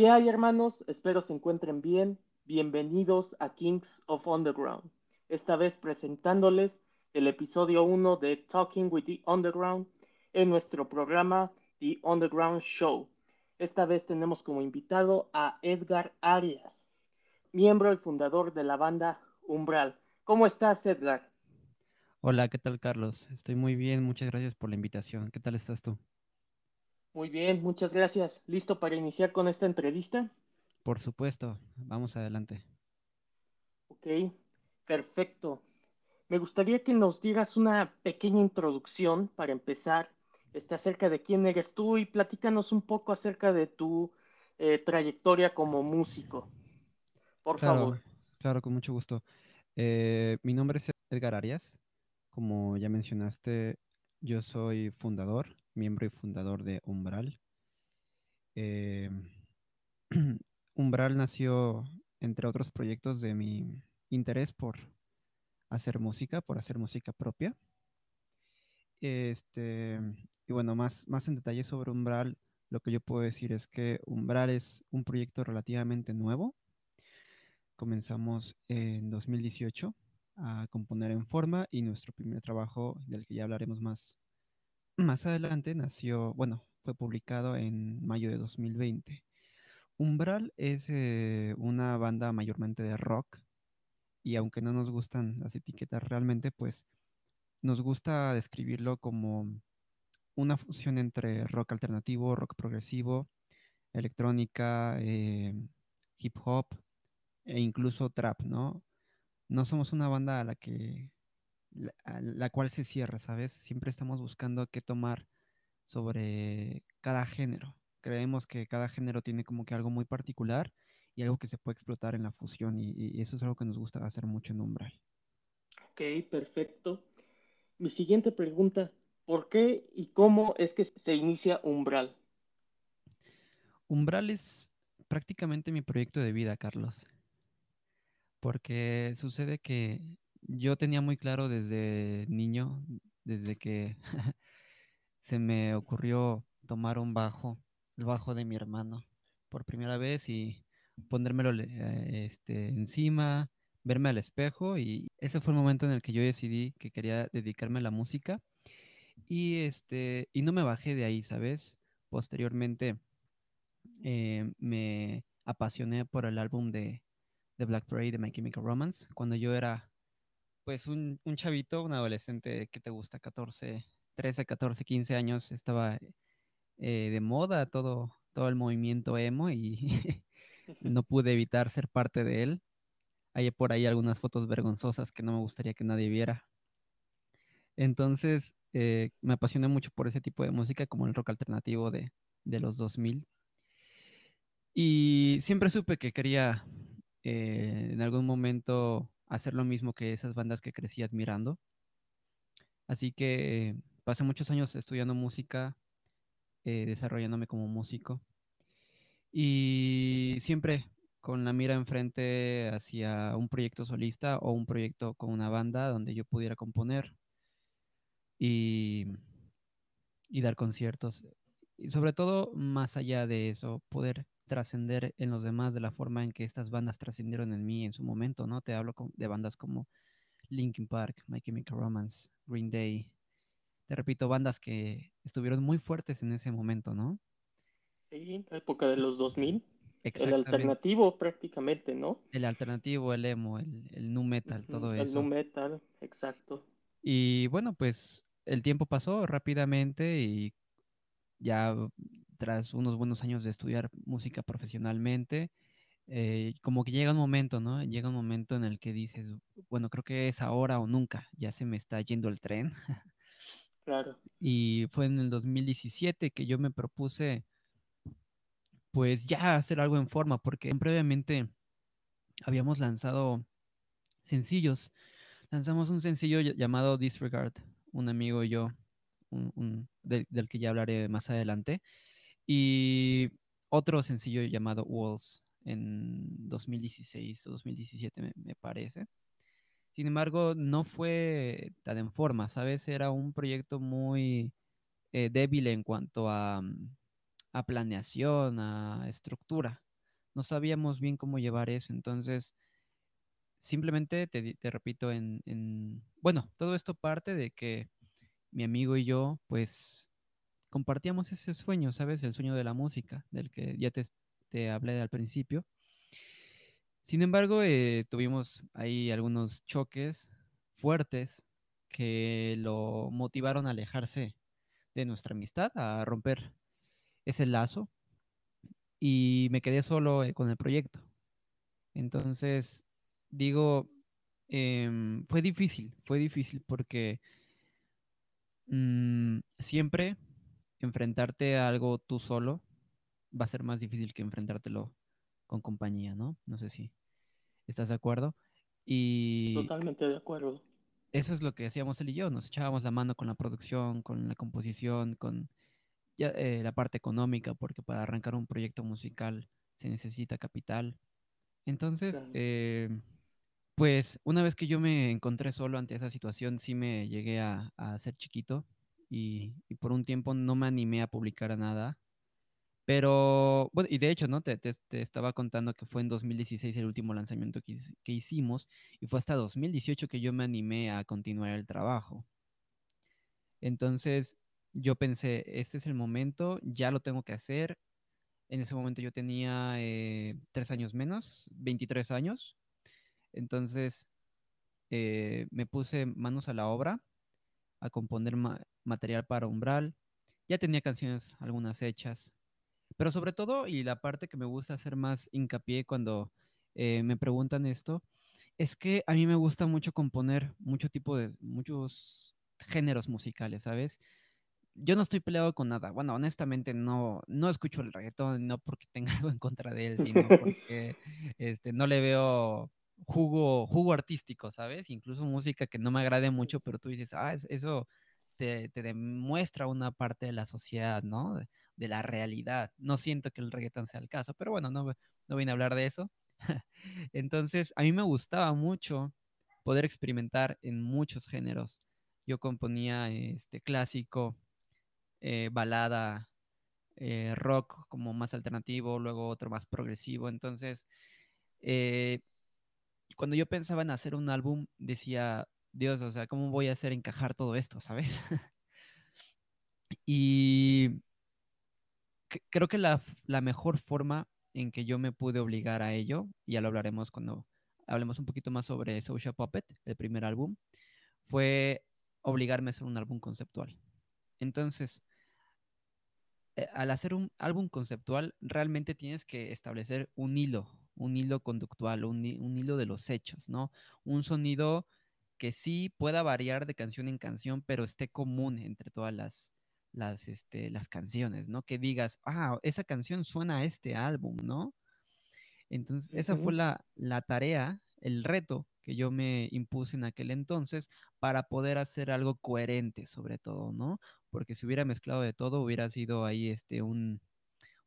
¿Qué hay hermanos? Espero se encuentren bien. Bienvenidos a Kings of Underground. Esta vez presentándoles el episodio 1 de Talking with the Underground en nuestro programa The Underground Show. Esta vez tenemos como invitado a Edgar Arias, miembro y fundador de la banda Umbral. ¿Cómo estás, Edgar? Hola, ¿qué tal, Carlos? Estoy muy bien, muchas gracias por la invitación. ¿Qué tal estás tú? Muy bien, muchas gracias. ¿Listo para iniciar con esta entrevista? Por supuesto, vamos adelante. Ok, perfecto. Me gustaría que nos digas una pequeña introducción para empezar este, acerca de quién eres tú y platícanos un poco acerca de tu eh, trayectoria como músico. Por favor. Claro, con mucho gusto. Eh, mi nombre es Edgar Arias. Como ya mencionaste, yo soy fundador miembro y fundador de Umbral. Eh, Umbral nació, entre otros proyectos, de mi interés por hacer música, por hacer música propia. Este, y bueno, más, más en detalle sobre Umbral, lo que yo puedo decir es que Umbral es un proyecto relativamente nuevo. Comenzamos en 2018 a componer en forma y nuestro primer trabajo, del que ya hablaremos más más adelante nació, bueno, fue publicado en mayo de 2020. Umbral es eh, una banda mayormente de rock y aunque no nos gustan las etiquetas realmente, pues nos gusta describirlo como una fusión entre rock alternativo, rock progresivo, electrónica, eh, hip hop e incluso trap, ¿no? No somos una banda a la que la, cual se cierra, ¿sabes? Siempre estamos buscando qué tomar sobre cada género. Creemos que cada género tiene como que algo muy particular y algo que se puede explotar en la fusión y, eso es algo que nos gusta hacer mucho en Umbral. Ok, perfecto. Mi siguiente pregunta, ¿por qué y cómo es que se inicia Umbral? Umbral es prácticamente mi proyecto de vida, Carlos. Porque sucede que yo tenía muy claro desde niño, desde que se me ocurrió tomar un bajo, el bajo de mi hermano, por primera vez y ponérmelo eh, este, encima, verme al espejo y ese fue el momento en el que yo decidí que quería dedicarme a la música y este y no me bajé de ahí, ¿sabes? Posteriormente eh, me apasioné por el álbum de, de Black Parade de My Chemical Romance cuando yo era pues un, chavito, un adolescente que te gusta, 14, 13, 14, 15 años, estaba eh, de moda todo, todo el movimiento emo y no pude evitar ser parte de él. Hay por ahí algunas fotos vergonzosas que no me gustaría que nadie viera. Entonces, eh, me apasioné mucho por ese tipo de música, como el rock alternativo de, de los 2000. Y siempre supe que quería eh, en algún momento hacer lo mismo que esas bandas que crecí admirando. Así que pasé muchos años estudiando música, eh, desarrollándome como músico y siempre con la mira enfrente hacia un proyecto solista o un proyecto con una banda donde yo pudiera componer y, y dar conciertos. Y sobre todo, más allá de eso, poder trascender en los demás de la forma en que estas bandas trascendieron en mí en su momento, ¿no? Te hablo de bandas como Linkin Park, My Chemical Romance, Green Day. Te repito, bandas que estuvieron muy fuertes en ese momento, ¿no? Sí, época de los 2000. El alternativo prácticamente, ¿no? El alternativo, el emo, el, el nu metal, todo eso. El nu metal, exacto. Y bueno, pues el tiempo pasó rápidamente y ya tras unos buenos años de estudiar música profesionalmente, eh, como que llega un momento, ¿no? Llega un momento en el que dices, bueno, creo que es ahora o nunca, ya se me está yendo el tren. Claro. Y fue en el 2017 que yo me propuse, pues ya hacer algo en forma, porque previamente habíamos lanzado sencillos. Lanzamos un sencillo llamado Disregard, un amigo y yo, del que ya hablaré más adelante. Y otro sencillo llamado Walls en 2016 o 2017 me, parece. Sin embargo, no fue tan en forma, ¿sabes? Era un proyecto muy eh, débil en cuanto a, mm, a, planeación, a estructura. no sabíamos bien cómo llevar eso. Entonces, simplemente te, te repito, en, en, bueno, todo esto parte de que mi amigo y yo, pues, compartíamos ese sueño, ¿sabes? El sueño de la música, del que ya te, te hablé al principio. Sin embargo, eh, tuvimos ahí algunos choques fuertes que lo motivaron a alejarse de nuestra amistad, a romper ese lazo y me quedé solo eh, con el proyecto. Entonces, digo, em, fue difícil, fue difícil porque mm, siempre enfrentarte a algo tú solo va a ser más difícil que enfrentártelo con compañía, ¿no? No sé si estás de acuerdo. Y Totalmente de acuerdo. eso es lo que hacíamos él y yo, nos echábamos la mano con la producción, con la composición, con ya, eh, la parte económica, porque para arrancar un proyecto musical se necesita capital. Entonces, Claro. eh, pues una vez que yo me encontré solo ante esa situación, sí me llegué a, a ser chiquito y, por un tiempo no me animé a publicar nada. Pero, bueno, y de hecho, ¿no? Te, te- estaba contando que fue en 2016 el último lanzamiento que, que hicimos y fue hasta 2018 que yo me animé a continuar el trabajo. Entonces, yo pensé, este es el momento, ya lo tengo que hacer. En ese momento yo tenía eh, tres años menos, 23 años. Entonces, eh, me puse manos a la obra a componer ma- material para Umbral. Ya tenía canciones algunas hechas, pero sobre todo, y la parte que me gusta hacer más hincapié cuando eh, me preguntan esto, es que a mí me gusta mucho componer mucho tipo de, muchos géneros musicales, ¿sabes? Yo no estoy peleado con nada. Bueno, honestamente no, no escucho el reggaetón, no porque tenga algo en contra de él, sino porque este, no le veo jugo, jugo artístico, ¿sabes? Incluso música que no me agrade mucho, pero tú dices, ah, es- eso te, te demuestra una parte de la sociedad, ¿no? De, de la realidad. No siento que el reggaetón sea el caso, pero bueno, no, no vine a hablar de eso. Entonces, a mí me gustaba mucho poder experimentar en muchos géneros. Yo componía este clásico, eh, balada, eh, rock como más alternativo, luego otro más progresivo. Entonces, eh, cuando yo pensaba en hacer un álbum, decía, Dios, o sea, ¿cómo voy a hacer encajar todo esto, sabes? y creo que la mejor forma en que yo me pude obligar a ello, y ya lo hablaremos cuando hablemos un poquito más sobre Social Puppet, el primer álbum, fue obligarme a hacer un álbum conceptual. Entonces, eh, al hacer un álbum conceptual, realmente tienes que establecer un hilo, un hilo conductual, un, un hilo de los hechos, ¿no? Un sonido que sí pueda variar de canción en canción, pero esté común entre todas las, las, este, las canciones, ¿no? Que digas, ah, esa canción suena a este álbum, ¿no? Entonces, esa fue la, la tarea, el reto que yo me impuse en aquel entonces para poder hacer algo coherente, sobre todo, ¿no? Porque si hubiera mezclado de todo, hubiera sido ahí este, un,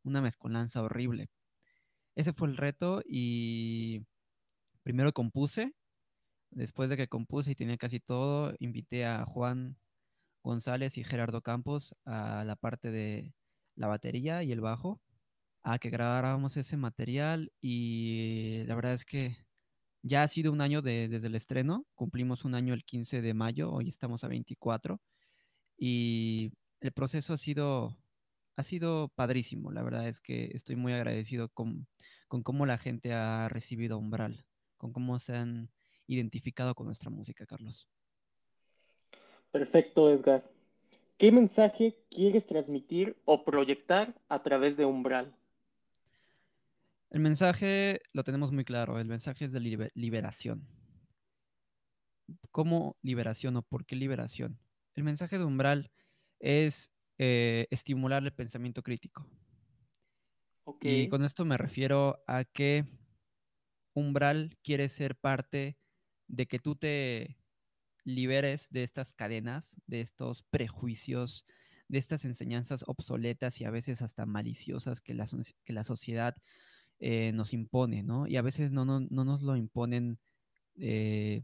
una mezcolanza horrible. Ese fue el reto y primero compuse, después de que compuse y tenía casi todo, invité a Juan González y Gerardo Campos a la parte de la batería y el bajo a que grabáramos ese material y la verdad es que ya ha sido un año de- desde el estreno, cumplimos un año el 15 de mayo, hoy estamos a 24 y el proceso ha sido, ha sido padrísimo, la verdad es que estoy muy agradecido con, con cómo la gente ha recibido Umbral, con cómo se han identificado con nuestra música, Carlos. Perfecto, Edgar. ¿Qué mensaje quieres transmitir o proyectar a través de Umbral? El mensaje lo tenemos muy claro, el mensaje es de liber- liberación. ¿Cómo liberación o por qué liberación? El mensaje de Umbral es eh, estimular el pensamiento crítico. Y con esto me refiero a que Umbral quiere ser parte de que tú te liberes de estas cadenas, de estos prejuicios, de estas enseñanzas obsoletas y a veces hasta maliciosas que la, que la sociedad eh, nos impone, ¿no? Y a veces no, no, no nos lo imponen eh,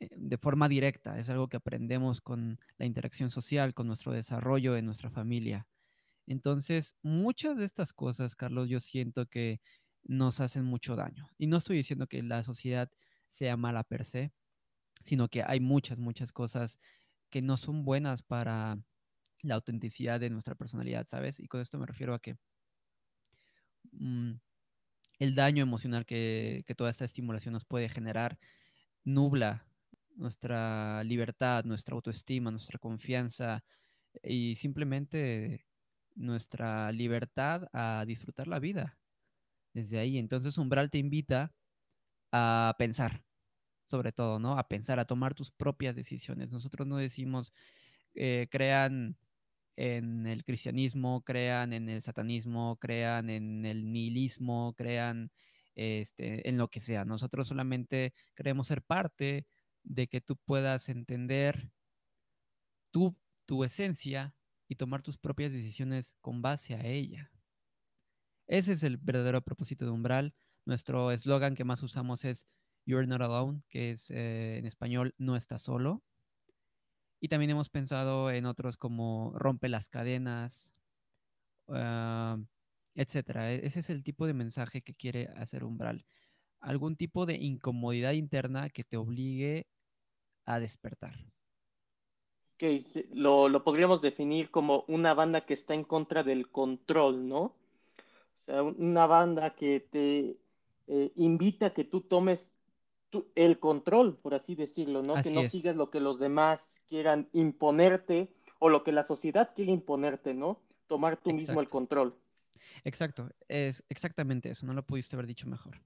de forma directa, es algo que aprendemos con la interacción social, con nuestro desarrollo en nuestra familia. Entonces, muchas de estas cosas, Carlos, yo siento que nos hacen mucho daño. Y no estoy diciendo que la sociedad sea mala per se, sino que hay muchas, muchas cosas que no son buenas para la autenticidad de nuestra personalidad, ¿sabes? Y con esto me refiero a que mm, el daño emocional que, que toda esta estimulación nos puede generar nubla nuestra libertad, nuestra autoestima, nuestra confianza y simplemente nuestra libertad a disfrutar la vida desde ahí. Entonces Umbral te invita a pensar, sobre todo, ¿no? A pensar, a tomar tus propias decisiones. Nosotros no decimos, eh, crean en el cristianismo, crean en el satanismo, crean en el nihilismo, crean este, en lo que sea. Nosotros solamente queremos ser parte de que tú puedas entender tu, tu esencia y tomar tus propias decisiones con base a ella. Ese es el verdadero propósito de Umbral. Nuestro eslogan que más usamos es You're not alone, que es eh, en español no estás solo. Y también hemos pensado en otros como rompe las cadenas, uh, etcétera. E-, ese es el tipo de mensaje que quiere hacer Umbral. Algún tipo de incomodidad interna que te obligue a despertar. Que lo, lo, podríamos definir como una banda que está en contra del control, ¿no? O sea, una banda que te eh, invita a que tú tomes el control, por así decirlo, ¿no? que no sigas lo que los demás quieran imponerte o lo que la sociedad quiere imponerte, ¿no? Tomar tú mismo el control. Exacto, es exactamente eso, no lo pudiste haber dicho mejor.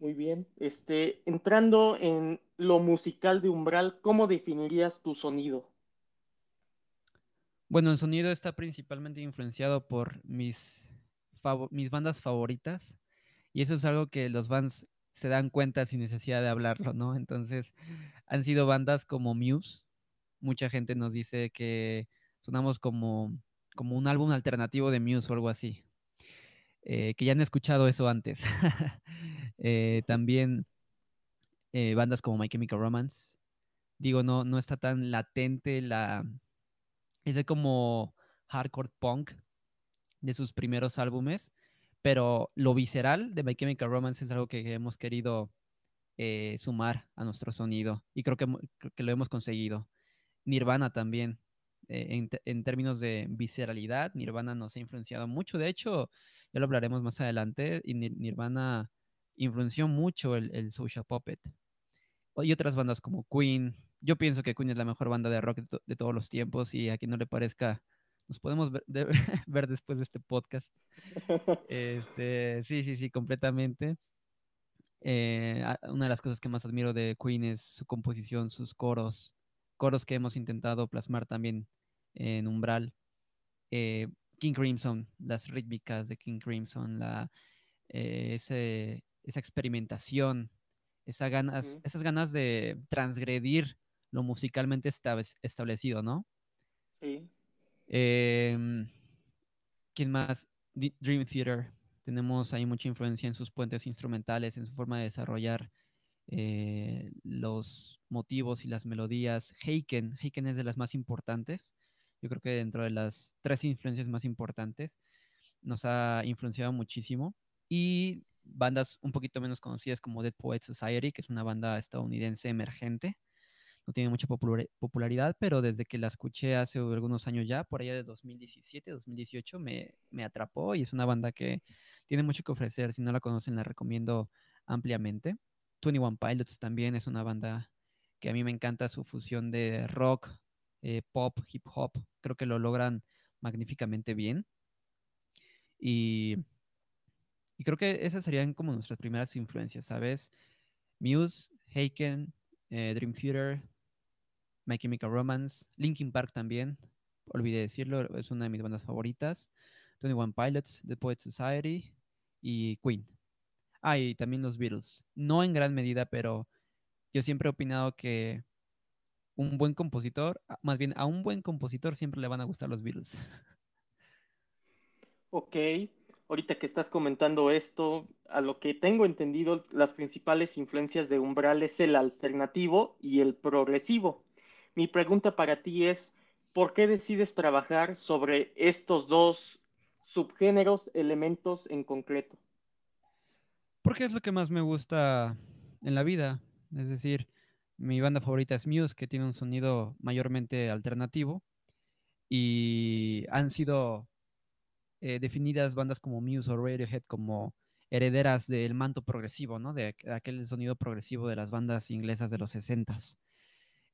Muy bien. Este, entrando en lo musical de Umbral, ¿cómo definirías tu sonido? Bueno, el sonido está principalmente influenciado por mis, mis bandas favoritas y eso es algo que los fans se dan cuenta sin necesidad de hablarlo, ¿no? Entonces, han sido bandas como Muse. Mucha gente nos dice que sonamos como, como un álbum alternativo de Muse o algo así. Eh, que ya han escuchado eso antes. Eh, también eh, bandas como My Chemical Romance. Digo, no, no está tan latente la. Ese como hardcore punk de sus primeros álbumes pero lo visceral de My Chemical Romance es algo que hemos querido eh, sumar a nuestro sonido y creo que, que, lo hemos conseguido. Nirvana también, en, en, términos de visceralidad, Nirvana nos ha influenciado mucho. De hecho, ya lo hablaremos más adelante, y Nirvana influenció mucho el, el Social Puppet. Y otras bandas como Queen. Yo pienso que Queen es la mejor banda de rock de, de todos los tiempos y a quien no le parezca nos podemos ver, de, ver, después de este podcast. Este, sí, sí, sí, completamente. Eh, una de las cosas que más admiro de Queen es su composición, sus coros, coros que hemos intentado plasmar también en Umbral. Eh, King Crimson, las rítmicas de King Crimson, la, eh, ese, esa experimentación, esa ganas, esas ganas de transgredir lo musicalmente establecido, ¿no? Sí. Eh, ¿Quién más? Dream Theater. Tenemos ahí mucha influencia en sus puentes instrumentales, en su forma de desarrollar eh, los motivos y las melodías. Heiken. Heiken es de las más importantes. Yo creo que dentro de las tres influencias más importantes nos ha influenciado muchísimo. Y bandas un poquito menos conocidas como Dead Poets Society, que es una banda estadounidense emergente no tiene mucha popularidad, pero desde que la escuché hace algunos años ya, por allá de 2017, 2018, me, me atrapó y es una banda que tiene mucho que ofrecer. Si no la conocen, la recomiendo ampliamente. 21 Pilots también es una banda que a mí me encanta su fusión de rock, eh, pop, hip hop. Creo que lo logran magníficamente bien. Y, y creo que esas serían como nuestras primeras influencias, ¿sabes? Muse, Haken, eh, Dream Theater, My Chemical Romance, Linkin Park también, olvidé decirlo, es una de mis bandas favoritas, 21 Pilots, The Poet Society y Queen. Ah, y también los Beatles. No en gran medida, pero yo siempre he opinado que un buen compositor, ah, más bien a un buen compositor siempre le van a gustar los Beatles. Ok, ahorita que estás comentando esto, a lo que tengo entendido, las principales influencias de Umbral es el alternativo y el progresivo. Mi pregunta para ti es, ¿por qué decides trabajar sobre estos dos subgéneros, elementos en concreto? Porque es lo que más me gusta en la vida. Es decir, mi banda favorita es Muse, que tiene un sonido mayormente alternativo. Y han sido eh, definidas bandas como Muse o Radiohead como herederas del manto progresivo, ¿no? De, aquel sonido progresivo de las bandas inglesas de los 60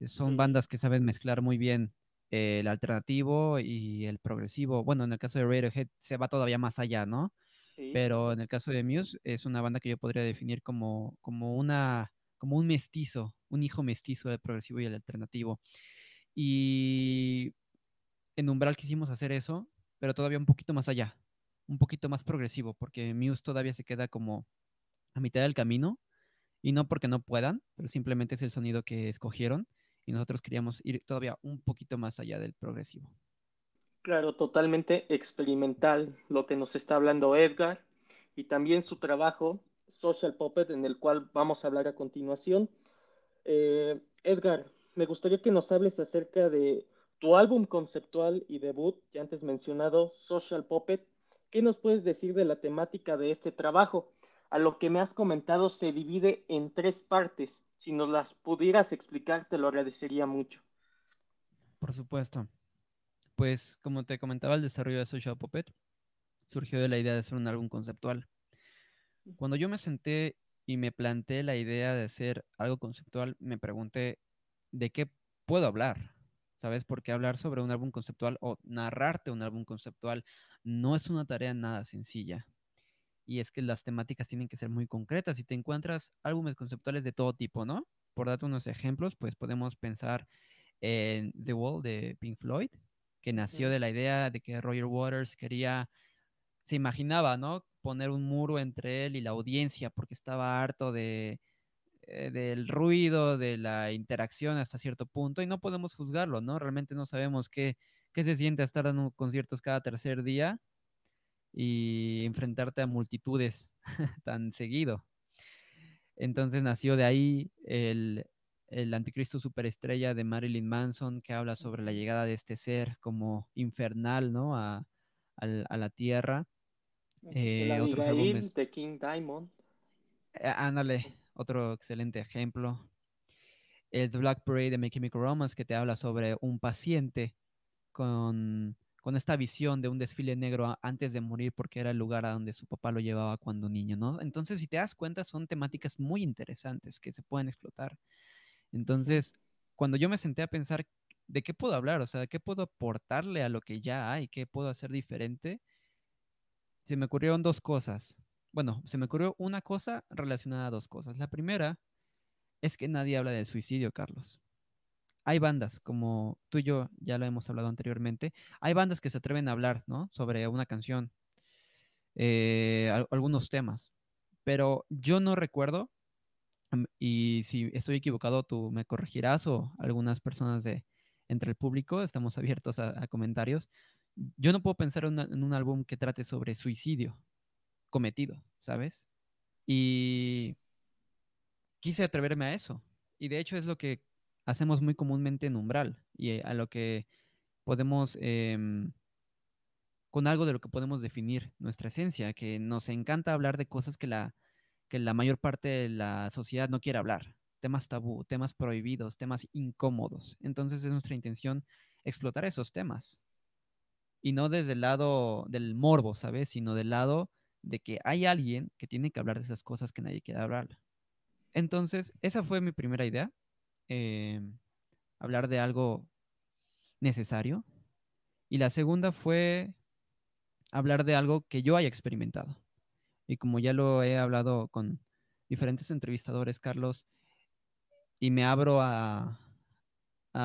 Son bandas que saben mezclar muy bien eh, el alternativo y el progresivo. Bueno, en el caso de Radiohead se va todavía más allá, ¿no? Pero en el caso de Muse es una banda que yo podría definir como, como, una, como un mestizo, un hijo mestizo del progresivo y el alternativo. Y en Umbral quisimos hacer eso, pero todavía un poquito más allá, un poquito más progresivo, porque Muse todavía se queda como a mitad del camino, y no porque no puedan, pero simplemente es el sonido que escogieron, y nosotros queríamos ir todavía un poquito más allá del progresivo. Claro, totalmente experimental lo que nos está hablando Edgar y también su trabajo Social Puppet en el cual vamos a hablar a continuación. Eh, Edgar, me gustaría que nos hables acerca de tu álbum conceptual y debut, ya antes mencionado, Social Puppet. ¿Qué nos puedes decir de la temática de este trabajo? A lo que me has comentado se divide en tres partes. Si nos las pudieras explicar, te lo agradecería mucho. Por supuesto. Pues como te comentaba, el desarrollo de Social Puppet surgió de la idea de hacer un álbum conceptual. Cuando yo me senté y me planteé la idea de hacer algo conceptual, me pregunté de qué puedo hablar, ¿sabes? Porque hablar sobre un álbum conceptual o narrarte un álbum conceptual no es una tarea nada sencilla. Y es que las temáticas tienen que ser muy concretas y te encuentras álbumes conceptuales de todo tipo, ¿no? Por darte unos ejemplos, pues podemos pensar en The Wall de Pink Floyd, que nació de la idea de que Roger Waters quería, se imaginaba, ¿no? Poner un muro entre él y la audiencia porque estaba harto de, eh, del ruido, de la interacción hasta cierto punto y no podemos juzgarlo, ¿no? Realmente no sabemos qué, qué se siente estar dando conciertos cada tercer día y enfrentarte a multitudes tan seguido. Entonces nació de ahí el, el anticristo superestrella de Marilyn Manson, que habla sobre la llegada de este ser como infernal, ¿no? A, la tierra. Eh, otros de King Diamond. Eh, ándale, otro excelente ejemplo. El The Black Parade de My Chemical Romance, que te habla sobre un paciente con, con esta visión de un desfile negro antes de morir porque era el lugar a donde su papá lo llevaba cuando niño, ¿no? Entonces, si te das cuenta, son temáticas muy interesantes que se pueden explotar. Entonces, cuando yo me senté a pensar de qué puedo hablar, o sea, qué puedo aportarle a lo que ya hay, qué puedo hacer diferente, se me ocurrieron dos cosas. Bueno, se me ocurrió una cosa relacionada a dos cosas. La primera es que nadie habla del suicidio, Carlos. Hay bandas, como tú y yo ya lo hemos hablado anteriormente, hay bandas que se atreven a hablar, ¿no? Sobre una canción, eh, algunos temas, pero yo no recuerdo y si estoy equivocado, tú me corregirás o algunas personas de entre el público, estamos abiertos a, comentarios. Yo no puedo pensar en un álbum que trate sobre suicidio cometido, ¿sabes? Y quise atreverme a eso. Y de hecho es lo que hacemos muy comúnmente en Umbral y a lo que podemos, em, con algo de lo que podemos definir nuestra esencia, que nos encanta hablar de cosas que la que la mayor parte de la sociedad no quiere hablar. Temas tabú, temas prohibidos, temas incómodos. Entonces es nuestra intención explotar esos temas. Y no desde el lado del morbo, ¿sabes? Sino del lado de que hay alguien que tiene que hablar de esas cosas que nadie quiere hablar. Entonces, esa fue mi primera idea. Eh, hablar de algo necesario. Y la segunda fue hablar de algo que yo haya experimentado. Y como ya lo he hablado con diferentes entrevistadores, Carlos, y me abro a,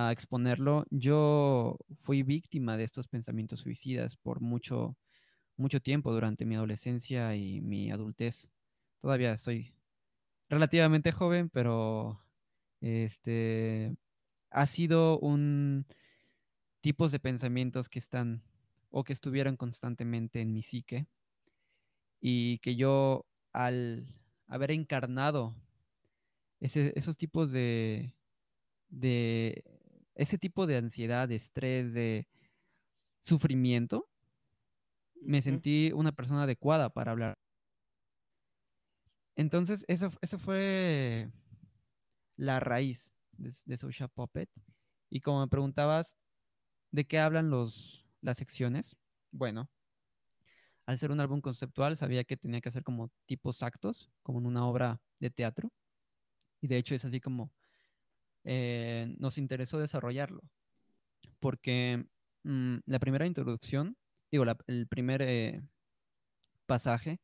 exponerlo, yo fui víctima de estos pensamientos suicidas por mucho, mucho tiempo durante mi adolescencia y mi adultez. Todavía soy relativamente joven, pero este ha sido un tipos de pensamientos que están o que estuvieron constantemente en mi psique y que yo al haber encarnado esos tipos de, de, ese tipo de ansiedad, de estrés, de sufrimiento, me sentí una persona adecuada para hablar. Entonces, eso, eso fue la raíz de, Social Puppet. Y como me preguntabas, ¿de qué hablan los, las secciones? Bueno, al ser un álbum conceptual, sabía que tenía que hacer como tipos actos, como en una obra de teatro. Y de hecho es así como eh, nos interesó desarrollarlo. Porque mm, la primera introducción, digo, el primer eh, pasaje,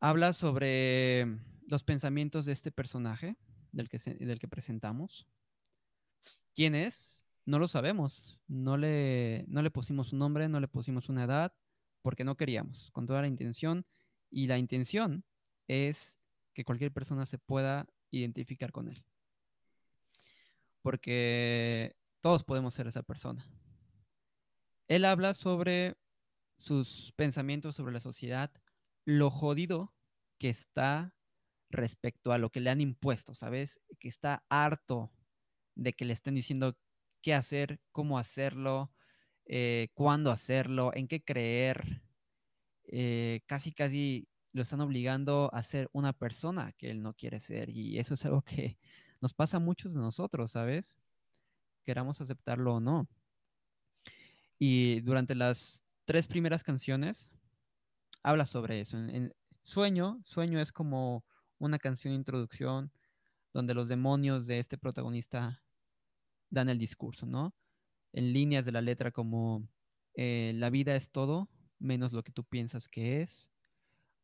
habla sobre los pensamientos de este personaje del que, del que presentamos. ¿Quién es? No lo sabemos. No le, no le pusimos un nombre, no le pusimos una edad, porque no queríamos, con toda la intención. Y la intención es que cualquier persona se pueda identificar con él. Porque todos podemos ser esa persona. Él habla sobre sus pensamientos sobre la sociedad, lo jodido que está respecto a lo que le han impuesto, ¿sabes? Que está harto de que le estén diciendo qué hacer, cómo hacerlo, eh, cuándo hacerlo, en qué creer. Eh, casi, casi lo están obligando a ser una persona que él no quiere ser. Y eso es algo que nos pasa a muchos de nosotros, ¿sabes? Queramos aceptarlo o no. Y durante las tres primeras canciones habla sobre eso. En, Sueño, Sueño es como una canción de introducción donde los demonios de este protagonista dan el discurso, ¿no? En líneas de la letra como eh, la vida es todo menos lo que tú piensas que es,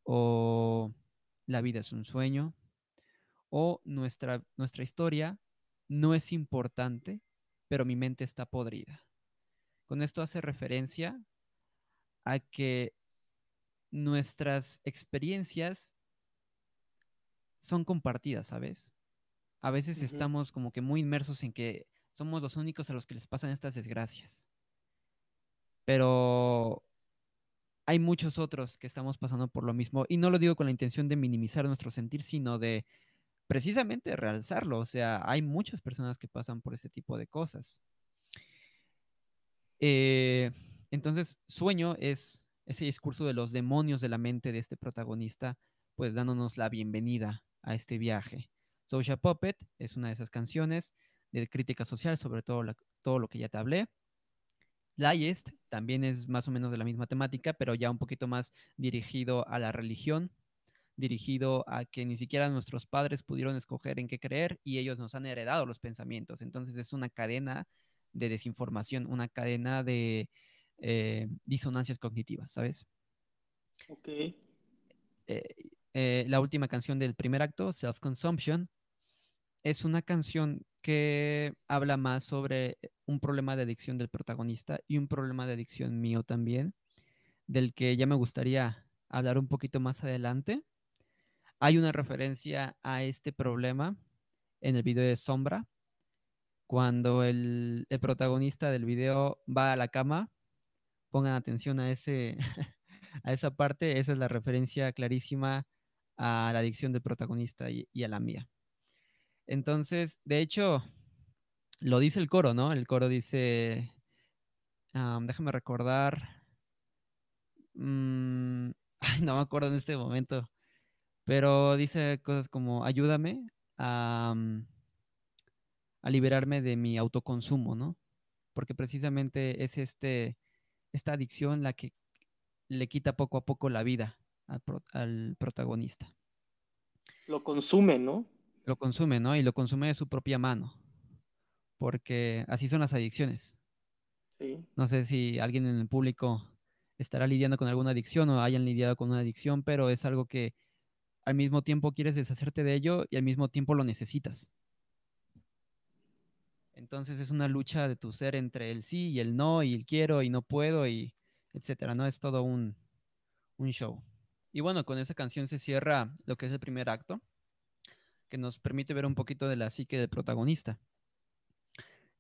o la vida es un sueño, o nuestra, nuestra historia no es importante, pero mi mente está podrida. Con esto hace referencia a que nuestras experiencias son compartidas, ¿sabes? A veces estamos como que muy inmersos en que somos los únicos a los que les pasan estas desgracias. Pero hay muchos otros que estamos pasando por lo mismo. Y no lo digo con la intención de minimizar nuestro sentir, sino de precisamente realzarlo. O sea, hay muchas personas que pasan por ese tipo de cosas. Eh, entonces, sueño es ese discurso de los demonios de la mente de este protagonista, pues dándonos la bienvenida a este viaje. Social Puppet es una de esas canciones de crítica social sobre todo, todo lo que ya te hablé. Liest también es más o menos de la misma temática, pero ya un poquito más dirigido a la religión, dirigido a que ni siquiera nuestros padres pudieron escoger en qué creer y ellos nos han heredado los pensamientos. Entonces es una cadena de desinformación, una cadena de eh, disonancias cognitivas, ¿sabes? Ok. Eh, eh, la última canción del primer acto, Self Consumption, es una canción que habla más sobre un problema de adicción del protagonista y un problema de adicción mío también, del que ya me gustaría hablar un poquito más adelante. Hay una referencia a este problema en el video de Sombra, cuando el, protagonista del video va a la cama, pongan atención a, ese, a esa parte, esa es la referencia clarísima a la adicción del protagonista y a la mía. Entonces, de hecho, lo dice el coro, ¿no? El coro dice, déjame recordar, mm, no me acuerdo en este momento, pero dice cosas como, ayúdame a, mm, a liberarme de mi autoconsumo, ¿no? Porque precisamente es este, esta adicción la que le quita poco a poco la vida al, al protagonista. Lo consume, ¿no? lo consume, ¿no? Y lo consume de su propia mano, porque así son las adicciones. Sí. No sé si alguien en el público estará lidiando con alguna adicción o hayan lidiado con una adicción, pero es algo que al mismo tiempo quieres deshacerte de ello y al mismo tiempo lo necesitas. Entonces es una lucha de tu ser entre el sí y el no y el quiero y no puedo y etcétera, ¿no? Es todo un, un show. Y bueno, con esa canción se cierra lo que es el primer acto que nos permite ver un poquito de la psique del protagonista.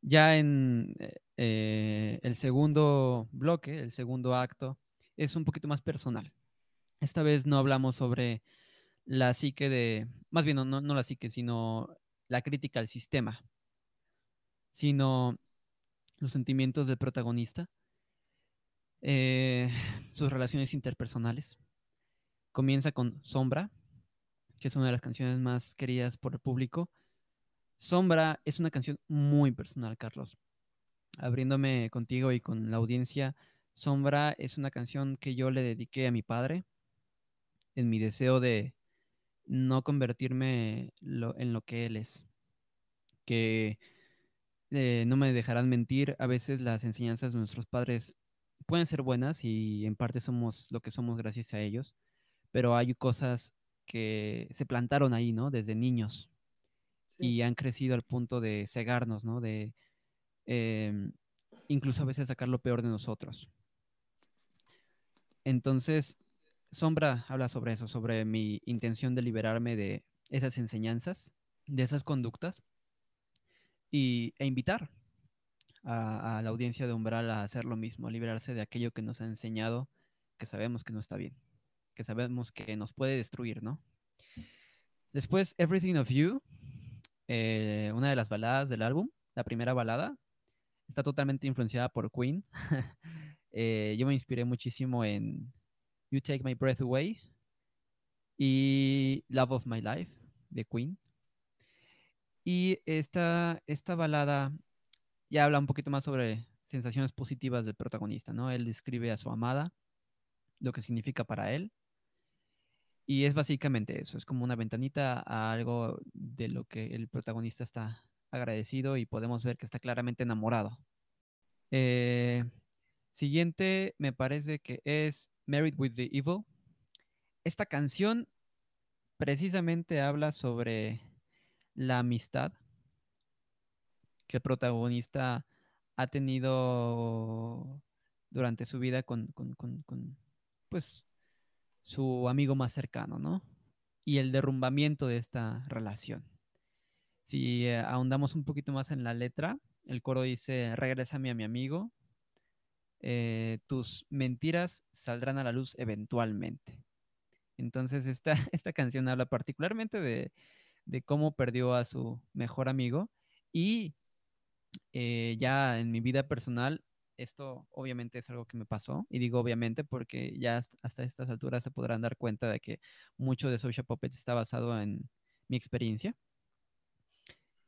Ya en eh, eh, el segundo bloque, el segundo acto, es un poquito más personal. Esta vez no hablamos sobre la psique de, más bien no, no la psique, sino la crítica al sistema. Sino los sentimientos del protagonista, eh, sus relaciones interpersonales. Comienza con Sombra, que es una de las canciones más queridas por el público. Sombra es una canción muy personal, Carlos. Abriéndome contigo y con la audiencia, Sombra es una canción que yo le dediqué a mi padre en mi deseo de no convertirme en lo que él es. Que eh, no me dejarán mentir, a veces las enseñanzas de nuestros padres pueden ser buenas y en parte somos lo que somos gracias a ellos, pero hay cosas que se plantaron ahí, ¿no? Desde niños y han crecido al punto de cegarnos, ¿no? De em, incluso a veces sacar lo peor de nosotros. Entonces, Sombra habla sobre eso, sobre mi intención de liberarme de esas enseñanzas, de esas conductas y, e invitar a, la audiencia de Umbral a hacer lo mismo, a liberarse de aquello que nos ha enseñado que sabemos que no está bien, que sabemos que nos puede destruir, ¿no? Después, Everything of You, eh, una de las baladas del álbum, la primera balada, está totalmente influenciada por Queen. Eh, yo me inspiré muchísimo en You Take My Breath Away y Love of My Life de Queen. Y esta, esta balada ya habla un poquito más sobre sensaciones positivas del protagonista, ¿no? Él describe a su amada, lo que significa para él. Y es básicamente eso, es como una ventanita a algo de lo que el protagonista está agradecido y podemos ver que está claramente enamorado. Eh, siguiente me parece que es Married with the Evil. Esta canción precisamente habla sobre la amistad que el protagonista ha tenido durante su vida con, pues, su amigo más cercano, ¿no? Y el derrumbamiento de esta relación. Si eh, ahondamos un poquito más en la letra, el coro dice, regrésame a mi amigo, eh, tus mentiras saldrán a la luz eventualmente. Entonces, esta, esta canción habla particularmente de, de cómo perdió a su mejor amigo y eh, ya en mi vida personal, esto obviamente es algo que me pasó y digo obviamente porque ya hasta estas alturas se podrán dar cuenta de que mucho de Social Puppets está basado en mi experiencia.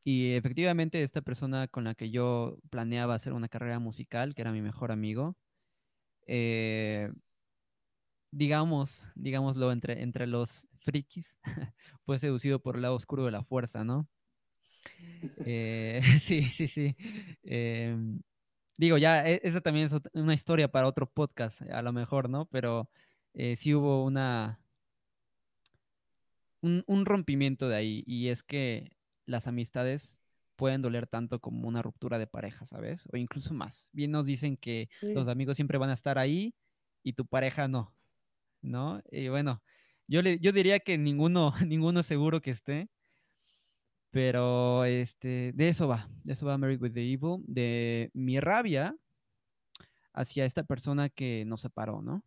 Y efectivamente esta persona con la que yo planeaba hacer una carrera musical, que era mi mejor amigo, eh, digamos, digámoslo entre, entre los frikis, fue seducido por el lado oscuro de la fuerza, ¿no? Eh, sí, sí, sí. Em, digo, ya, e, esa también es una historia para otro podcast, a lo mejor, ¿no? Pero eh, sí hubo una... Un, rompimiento de ahí, y es que las amistades pueden doler tanto como una ruptura de pareja, ¿sabes? O incluso más. Bien nos dicen que los amigos siempre van a estar ahí y tu pareja no, ¿no? Y bueno, yo, le, yo diría que ninguno, ninguno seguro que esté, pero este, de eso va, de eso va Married with the Evil, de mi rabia hacia esta persona que nos separó, ¿no?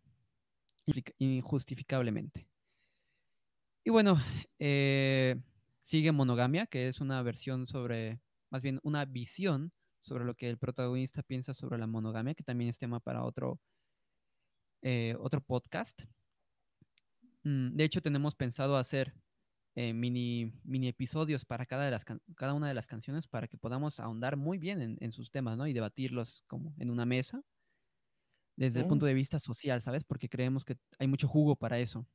Injustificablemente. Y bueno, eh, sigue Monogamia, que es una versión sobre, más bien una visión sobre lo que el protagonista piensa sobre la monogamia, que también es tema para otro, eh, otro podcast. Mm, de hecho, tenemos pensado hacer eh, mini, mini episodios para cada, de las cada una de las canciones para que podamos ahondar muy bien en, sus temas, ¿no? Y debatirlos como en una mesa desde el punto de vista social, ¿sabes? Porque creemos que hay mucho jugo para eso.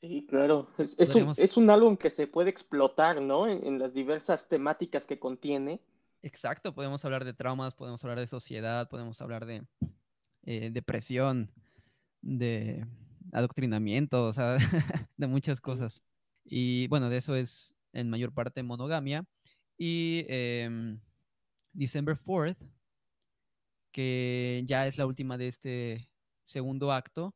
Sí, claro. Es, un, álbum que se puede explotar, ¿no? En, las diversas temáticas que contiene. Exacto, podemos hablar de traumas, podemos hablar de sociedad, podemos hablar de eh, depresión, de adoctrinamiento, o sea, de muchas cosas. Y bueno, de eso es en mayor parte monogamia. Y em, December 4th, que ya es la última de este segundo acto,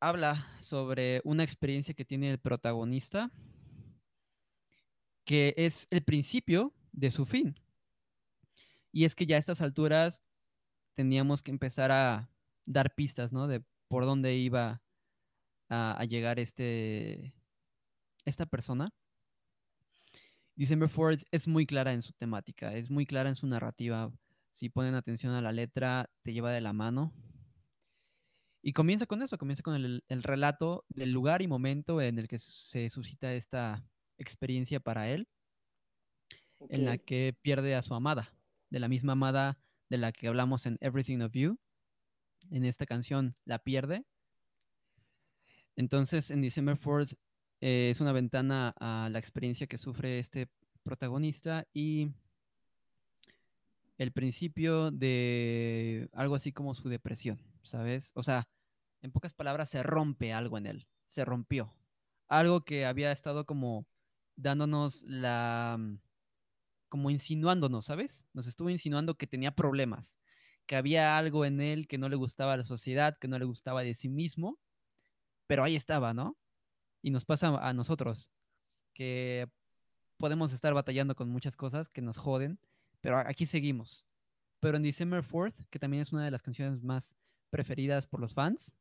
habla sobre una experiencia que tiene el protagonista, que es el principio de su fin. Y es que ya a estas alturas teníamos que empezar a dar pistas, ¿no? De por dónde iba a, a llegar este, esta persona. December Fourth es muy clara en su temática, es muy clara en su narrativa. Si ponen atención a la letra, te lleva de la mano. Y comienza con eso, comienza con el, el relato del lugar y momento en el que se suscita esta experiencia para él, en la que pierde a su amada, de la misma amada de la que hablamos en Everything of You. En esta canción la pierde. Entonces, en December 4th eh, es una ventana a la experiencia que sufre este protagonista y el principio de algo así como su depresión, ¿sabes? O sea, en pocas palabras, se rompe algo en él, se rompió. Algo que había estado como dándonos la, mm, como insinuándonos, ¿sabes? Nos estuvo insinuando que tenía problemas, que había algo en él que no le gustaba a la sociedad, que no le gustaba de sí mismo, pero ahí estaba, ¿no? Y nos pasa a nosotros, que podemos estar batallando con muchas cosas que nos joden, pero aquí seguimos. Pero en December 4th, que también es una de las canciones más preferidas por los fans,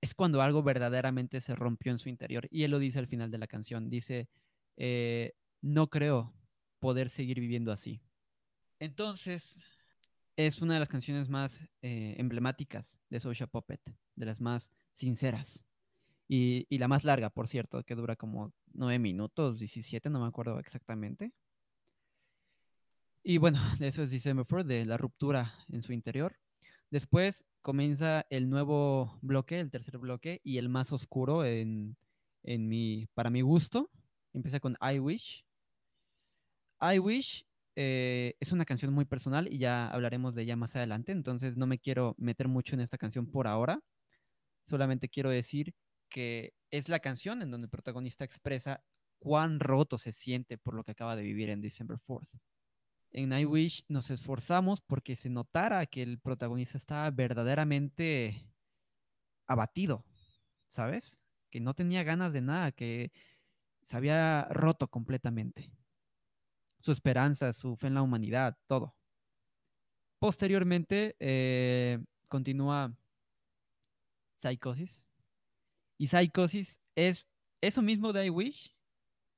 es cuando algo verdaderamente se rompió en su interior. Y él lo dice al final de la canción. Dice, eh, no creo poder seguir viviendo así. Entonces, es una de las canciones más eh, emblemáticas de Social Puppet, de las más sinceras. Y, la más larga, por cierto, que dura como 9 minutos, 17, no me acuerdo exactamente. Y bueno, eso es December 4, de la ruptura en su interior. Después comienza el nuevo bloque, el tercer bloque, y el más oscuro en, en mi, para mi gusto. Empieza con I Wish. I Wish eh, es una canción muy personal y ya hablaremos de ella más adelante, entonces no me quiero meter mucho en esta canción por ahora. Solamente quiero decir que es la canción en donde el protagonista expresa cuán roto se siente por lo que acaba de vivir en December 4th. En I Wish nos esforzamos porque se notara que el protagonista estaba verdaderamente abatido, ¿sabes? Que no tenía ganas de nada, que se había roto completamente. Su esperanza, su fe en la humanidad, todo. Posteriormente, eh, continúa Psicosis. Y Psicosis es eso mismo de I Wish,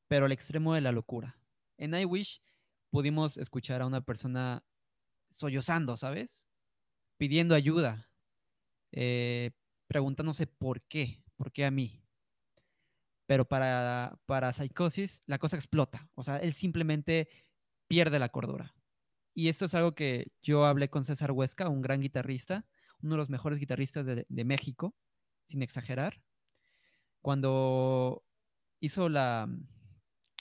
pero al extremo de la locura. En I Wish pudimos escuchar a una persona sollozando, ¿sabes? Pidiendo ayuda, eh, preguntándose por qué, por qué a mí. Pero para, para Psicosis la cosa explota, o sea, él simplemente pierde la cordura. Y esto es algo que yo hablé con César Huesca, un gran guitarrista, uno de los mejores guitarristas de México, sin exagerar. Cuando hizo la,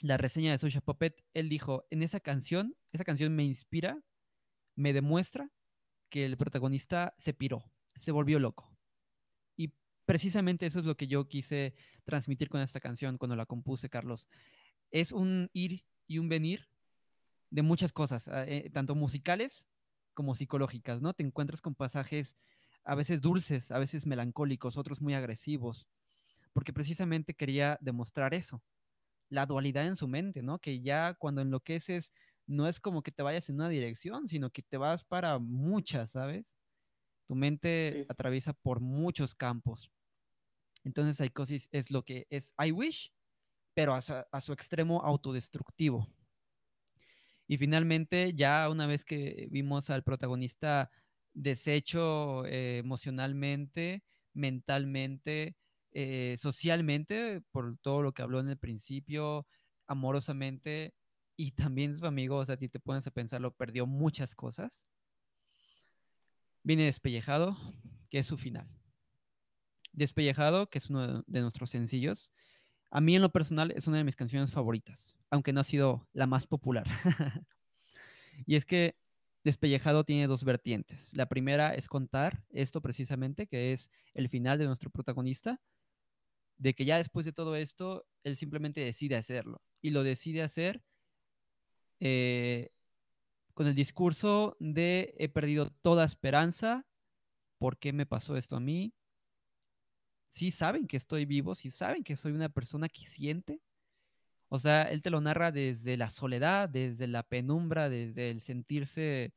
reseña de Social Puppet, él dijo, en esa canción, esa canción me inspira, me demuestra que el protagonista se piró, se volvió loco. Y precisamente eso es lo que yo quise transmitir con esta canción cuando la compuse, Carlos. Es un ir y un venir de muchas cosas, eh, tanto musicales como psicológicas, ¿no? Te encuentras con pasajes a veces dulces, a veces melancólicos, otros muy agresivos, porque precisamente quería demostrar eso, la dualidad en su mente, ¿no? Que ya cuando enloqueces no es como que te vayas en una dirección, sino que te vas para muchas, ¿sabes? Tu mente Sí. atraviesa por muchos campos. Entonces, psicosis es lo que es I wish, pero a su, a su extremo autodestructivo. Y finalmente, ya una vez que vimos al protagonista deshecho eh, emocionalmente, mentalmente, eh, socialmente, por todo lo que habló en el principio, amorosamente, y también su amigo, o sea, si te pones a pensarlo, perdió muchas cosas. Viene despellejado, que es su final. Despellejado, que es uno de nuestros sencillos. A mí en lo personal es una de mis canciones favoritas, aunque no ha sido la más popular. y es que Despellejado tiene dos vertientes. La primera es contar esto precisamente, que es el final de nuestro protagonista, de que ya después de todo esto, él simplemente decide hacerlo. Y lo decide hacer eh, con el discurso de he perdido toda esperanza, ¿por qué me pasó esto a mí? Sí saben que estoy vivo, sí saben que soy una persona que siente. O sea, él te lo narra desde la soledad, desde la penumbra, desde el sentirse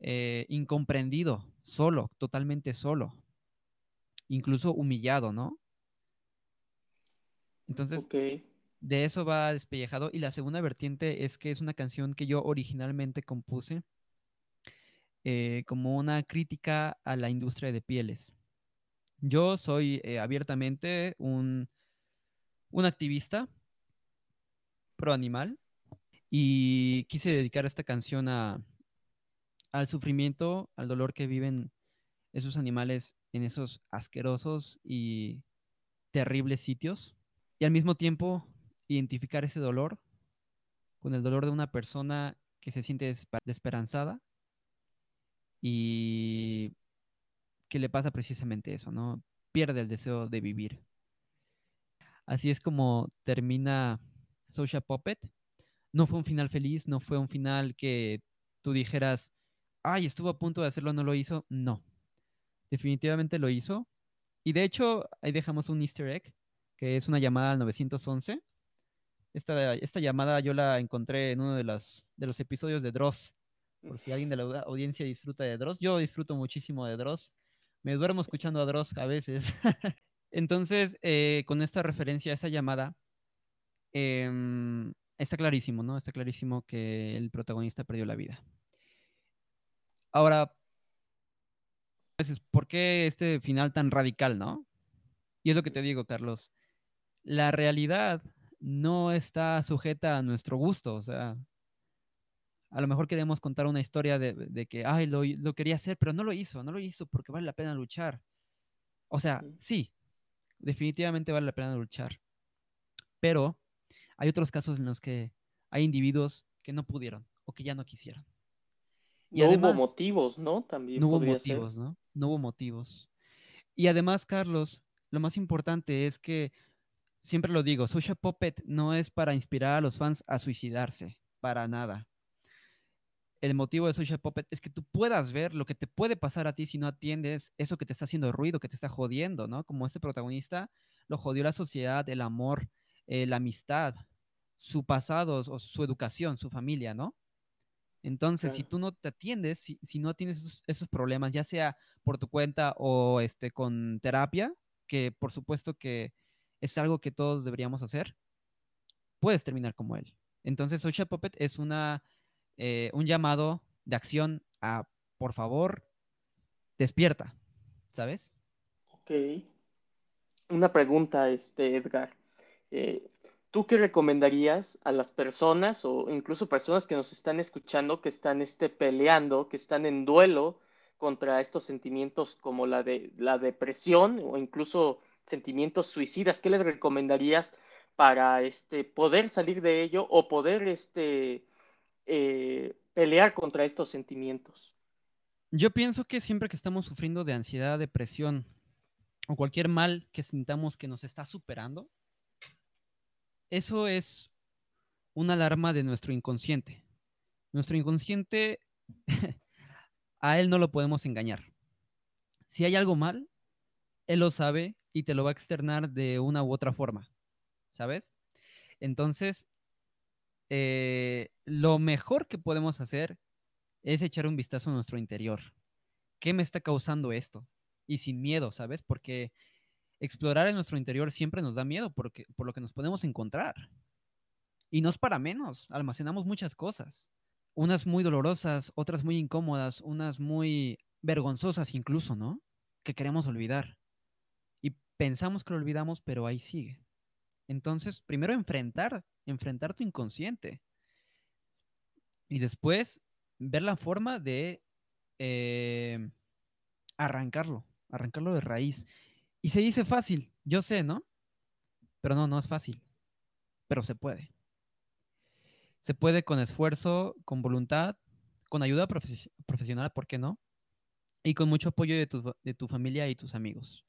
eh, incomprendido, solo, totalmente solo, incluso humillado, ¿no? Entonces, de eso va despellejado. Y la segunda vertiente es que es una canción que yo originalmente compuse eh, como una crítica a la industria de pieles. Yo soy eh, abiertamente un, un activista pro animal y quise dedicar esta canción a, al sufrimiento, al dolor que viven esos animales en esos asquerosos y terribles sitios y al mismo tiempo identificar ese dolor con el dolor de una persona que se siente desesperanzada y que le pasa precisamente eso, ¿no? Pierde el deseo de vivir. Así es como termina Social Puppet. No fue un final feliz, no fue un final que tú dijeras, ay, estuvo a punto de hacerlo, no lo hizo. No, definitivamente lo hizo. Y de hecho, ahí dejamos un easter egg, que es una llamada al 911. Esta, esta llamada yo la encontré en uno de, las, de los episodios de Dross. Por si alguien de la audiencia disfruta de Dross. Yo disfruto muchísimo de Dross. Me duermo escuchando a Dross a veces. Entonces, eh, con esta referencia a esa llamada, em, está clarísimo, ¿no? Está clarísimo que el protagonista perdió la vida. Ahora, ¿por qué este final tan radical, no? Y es lo que te digo, Carlos. La realidad no está sujeta a nuestro gusto, o sea, a lo mejor queremos contar una historia de, que, ay, lo, lo, quería hacer, pero no lo hizo, no lo hizo porque vale la pena luchar. O sea, sí, definitivamente vale la pena luchar. Pero hay otros casos en los que hay individuos que no pudieron o que ya no quisieron. Y no hubo motivos, ¿no? También no hubo motivos, ¿no? No hubo motivos. Y además, Carlos, lo más importante es que, siempre lo digo, Social Puppet no es para inspirar a los fans a suicidarse, para nada. El motivo de Social Puppet es que tú puedas ver lo que te puede pasar a ti si no atiendes eso que te está haciendo ruido, que te está jodiendo, ¿no? Como este protagonista lo jodió la sociedad, el amor, eh, la amistad, su pasado, o su educación, su familia, ¿no? Entonces, si tú no te atiendes, si, no tienes esos, problemas, ya sea por tu cuenta o este, con terapia, que por supuesto que es algo que todos deberíamos hacer, puedes terminar como él. Entonces, Social Puppet es una, eh, un llamado de acción a, por favor, despierta, ¿sabes? Ok. Una pregunta, este, Edgar. Eh, ¿Tú qué recomendarías a las personas o incluso personas que nos están escuchando, que están este, peleando, que están en duelo contra estos sentimientos como la de la depresión o incluso sentimientos suicidas? ¿Qué les recomendarías para este, poder salir de ello o poder este, eh, pelear contra estos sentimientos? Yo pienso que siempre que estamos sufriendo de ansiedad, depresión o cualquier mal que sintamos que nos está superando, eso es una alarma de nuestro inconsciente. Nuestro inconsciente, a él no lo podemos engañar. Si hay algo mal, él lo sabe y te lo va a externar de una u otra forma, ¿sabes? Entonces, eh, lo mejor que podemos hacer es echar un vistazo a nuestro interior. ¿Qué me está causando esto? Y sin miedo, ¿sabes? Porque explorar en nuestro interior siempre nos da miedo porque, por lo que nos podemos encontrar. Y no es para menos, almacenamos muchas cosas. Unas muy dolorosas, otras muy incómodas, unas muy vergonzosas incluso, ¿no? Que queremos olvidar. Pensamos que lo olvidamos, pero ahí sigue. Entonces, primero enfrentar, enfrentar tu inconsciente. Y después ver la forma de eh, arrancarlo, arrancarlo de raíz. Y se dice fácil, yo sé, ¿no? Pero no, no es fácil. Pero se puede. Se puede con esfuerzo, con voluntad, con ayuda profesional, ¿por qué no? Y con mucho apoyo de tu, familia y tus amigos.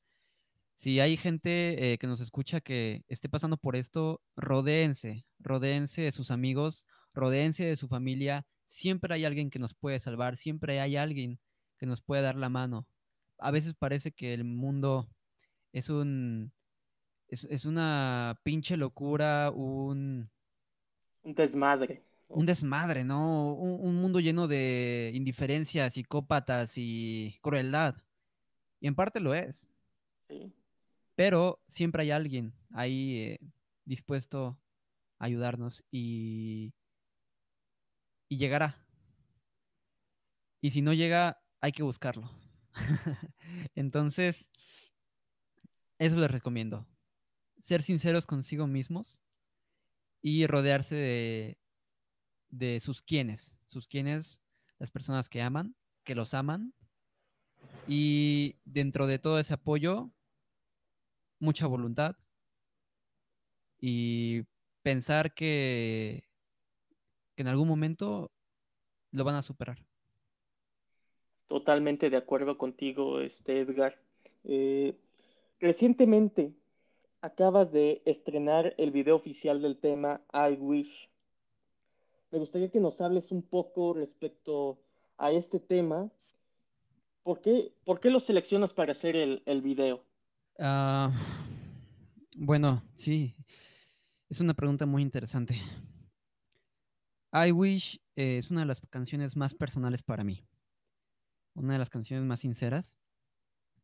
Si hay gente eh, que nos escucha que esté pasando por esto, rodéense, rodéense de sus amigos, rodéense de su familia. Siempre hay alguien que nos puede salvar, siempre hay alguien que nos puede dar la mano. A veces parece que el mundo es un. Es, una pinche locura, un. Un desmadre. Un desmadre, ¿no? Un, mundo lleno de indiferencia, psicópatas y crueldad. Y en parte lo es. Sí. Pero siempre hay alguien ahí eh, dispuesto ayudarnos y, y llegará. Y si no llega, hay que buscarlo. Entonces, eso les recomiendo. Ser sinceros consigo mismos y rodearse de, de sus quienes, sus quienes, las personas que aman, que los aman. Y dentro de todo ese apoyo, mucha voluntad y pensar que, que en algún momento lo van a superar. Totalmente de acuerdo contigo, este Edgar. Eh, recientemente acabas de estrenar el video oficial del tema I Wish. Me gustaría que nos hables un poco respecto a este tema. ¿Por qué, por qué lo seleccionas para hacer el, el video? Uh, bueno, sí, es una pregunta muy interesante. I Wish eh, es una de las canciones más personales para mí. Una de las canciones más sinceras,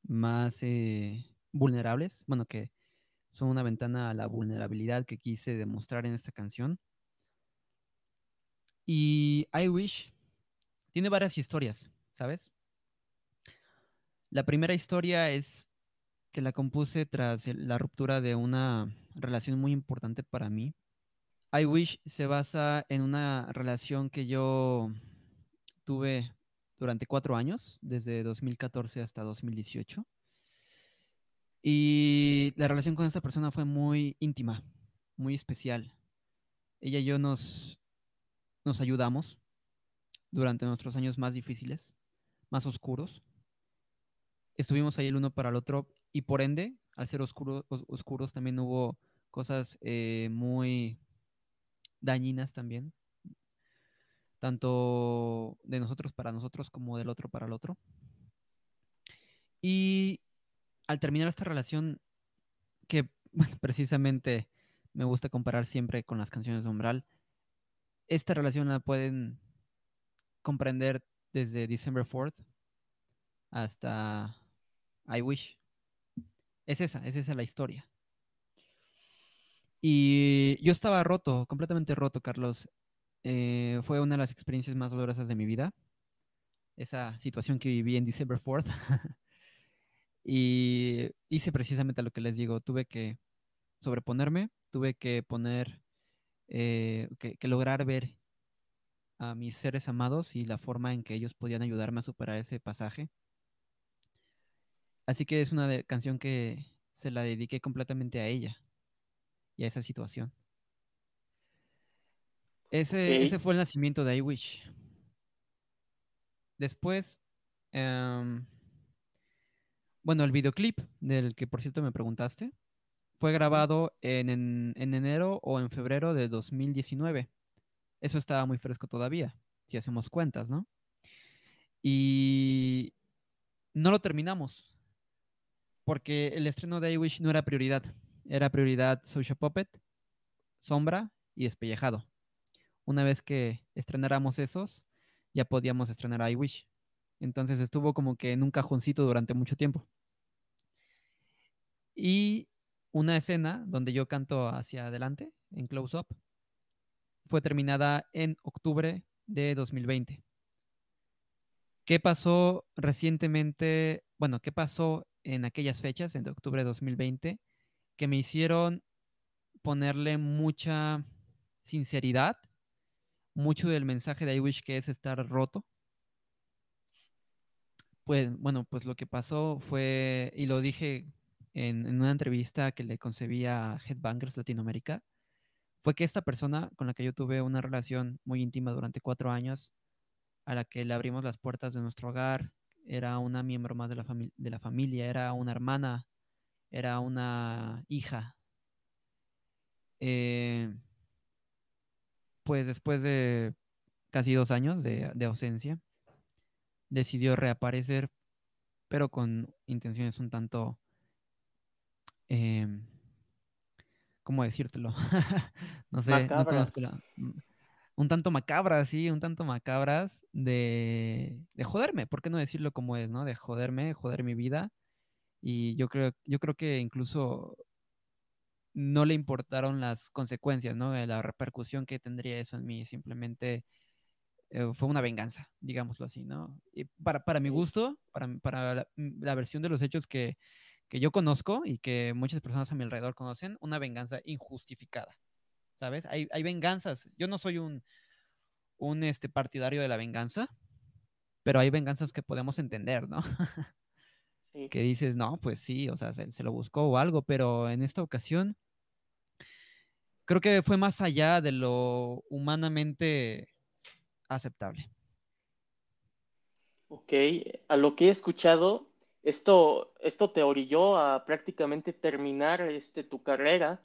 más eh, vulnerables. Bueno, que son una ventana a la vulnerabilidad que quise demostrar en esta canción. Y I Wish tiene varias historias, ¿sabes? La primera historia es que la compuse tras la ruptura de una relación muy importante para mí. I Wish se basa en una relación que yo tuve durante cuatro años, desde 2014 hasta 2018. Y la relación con esta persona fue muy íntima, muy especial. Ella y yo nos, ayudamos durante nuestros años más difíciles, más oscuros. Estuvimos ahí el uno para el otro y por ende, al ser oscuros, también hubo cosas eh, muy dañinas también, tanto de nosotros para nosotros como del otro para el otro. Y al terminar esta relación, que precisamente me gusta comparar siempre con las canciones de Umbral, esta relación la pueden comprender desde December 4th hasta I Wish. Es esa, es esa la historia. Y yo estaba roto, completamente roto, Carlos. Eh, fue una de las experiencias más dolorosas de mi vida. Esa situación que viví en December 4th. Y hice precisamente lo que les digo, tuve que sobreponerme, tuve que poner, eh, que, lograr ver a mis seres amados y la forma en que ellos podían ayudarme a superar ese pasaje. Así que es una canción que se la dediqué completamente a ella y a esa situación. Ese, ese fue el nacimiento de I Wish. Después, em, bueno, el videoclip del que por cierto me preguntaste fue grabado en, enero o en febrero de 2019. Eso estaba muy fresco todavía, si hacemos cuentas, ¿no? Y no lo terminamos porque el estreno de I Wish no era prioridad. Era prioridad Social Puppet, Sombra y Despellejado. Una vez que estrenáramos esos, ya podíamos estrenar I Wish. Entonces estuvo como que en un cajoncito durante mucho tiempo. Y una escena donde yo canto hacia adelante, en close up, fue terminada en octubre de 2020. ¿Qué pasó recientemente? Bueno, ¿qué pasó en aquellas fechas, en octubre de 2020, que me hicieron ponerle mucha sinceridad, mucho del mensaje de I Wish que es estar roto, pues bueno, pues lo que pasó fue, y lo dije en, una entrevista que le concebí a Headbangers Latinoamérica, fue que esta persona con la que yo tuve una relación muy íntima durante cuatro años, a la que le abrimos las puertas de nuestro hogar, era una miembro más de la, de la familia, era una hermana, era una hija. Eh, pues después de casi dos años de, ausencia, decidió reaparecer, pero con intenciones un tanto, em, ¿cómo decírtelo? no sé, no conozco la, mm, un tanto macabras, sí, un tanto macabras de, de joderme, ¿por qué no decirlo como es, no? De joderme, joder mi vida. Y yo creo, yo creo que incluso no le importaron las consecuencias, ¿no? La repercusión que tendría eso en mí, simplemente eh, fue una venganza, digámoslo así, ¿no? Y para, para mi gusto, para, para la, la, versión de los hechos que, que yo conozco y que muchas personas a mi alrededor conocen, una venganza injustificada, ¿sabes? Hay, hay venganzas, yo no soy un, un este, partidario de la venganza, pero hay venganzas que podemos entender, ¿no? Sí. Que dices, no, pues sí, o sea, se, se, lo buscó o algo, pero en esta ocasión creo que fue más allá de lo humanamente aceptable. Ok, a lo que he escuchado, esto, esto te orilló a prácticamente terminar este, tu carrera,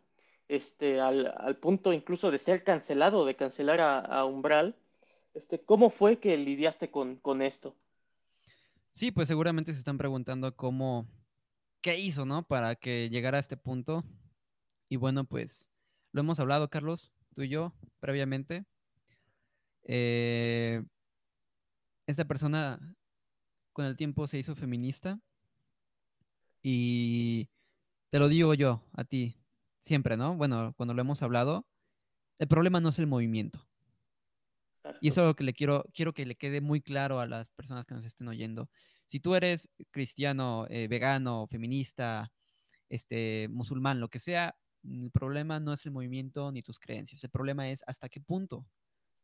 este, al, al punto incluso de ser cancelado, de cancelar a, a Umbral. Este, ¿Cómo fue que lidiaste con, con esto? Sí, pues seguramente se están preguntando cómo, qué hizo, ¿no? Para que llegara a este punto. Y bueno, pues lo hemos hablado, Carlos, tú y yo, previamente. Eh, esta persona con el tiempo se hizo feminista y te lo digo yo a ti siempre, ¿no? Bueno, cuando lo hemos hablado, el problema no es el movimiento. Y eso es lo que le quiero, quiero que le quede muy claro a las personas que nos estén oyendo. Si tú eres cristiano, eh, vegano, feminista, este, musulmán, lo que sea, el problema no es el movimiento ni tus creencias. El problema es hasta qué punto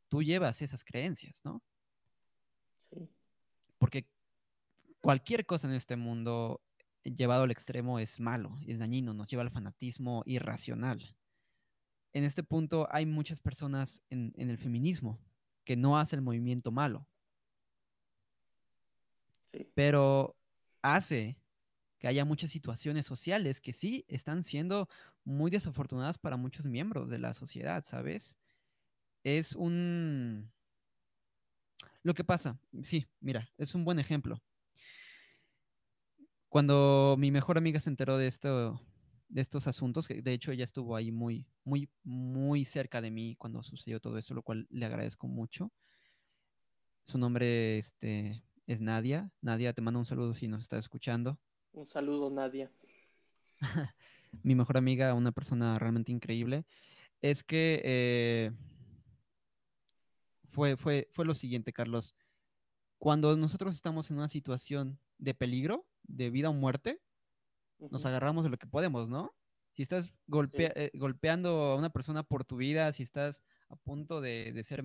tú llevas esas creencias, ¿no? Sí. Porque cualquier cosa en este mundo llevado al extremo es malo, es dañino, nos lleva al fanatismo irracional. En este punto hay muchas personas en, en el feminismo que no hace el movimiento malo. Pero hace que haya muchas situaciones sociales que sí están siendo muy desafortunadas para muchos miembros de la sociedad, ¿sabes? Es un... Lo que pasa, sí, mira, es un buen ejemplo. Cuando mi mejor amiga se enteró de esto, de estos asuntos, que de hecho ella estuvo ahí muy, muy, muy cerca de mí cuando sucedió todo esto, lo cual le agradezco mucho. Su nombre este, es Nadia. Nadia, te mando un saludo si nos está escuchando. Un saludo, Nadia. Mi mejor amiga, una persona realmente increíble. Es que eh, fue, fue, fue lo siguiente, Carlos. Cuando nosotros estamos en una situación de peligro, de vida o muerte, nos agarramos de lo que podemos, ¿no? Si estás eh, golpeando a una persona por tu vida, si estás a punto de, ser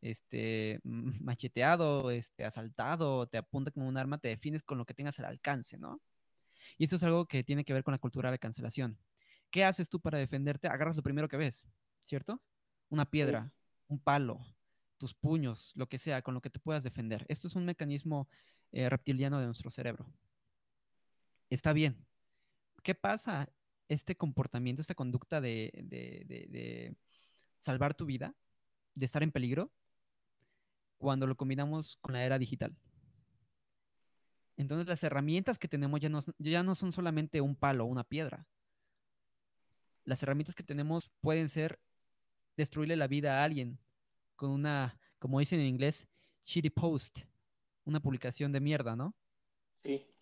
este, macheteado, este, asaltado, te apunta como un arma, te defines con lo que tengas al alcance, ¿no? Y eso es algo que tiene que ver con la cultura de cancelación. ¿Qué haces tú para defenderte? Agarras lo primero que ves, ¿cierto? Una piedra, un palo, tus puños, lo que sea, con lo que te puedas defender. Esto es un mecanismo eh, reptiliano de nuestro cerebro. Está bien, ¿qué pasa? Este comportamiento, esta conducta de, salvar tu vida, de estar en peligro, cuando lo combinamos con la era digital. Entonces las herramientas que tenemos ya no, ya no son solamente un palo o una piedra. Las herramientas que tenemos pueden ser destruirle la vida a alguien con una, como dicen en inglés, shitty post, una publicación de mierda, ¿no? Sí.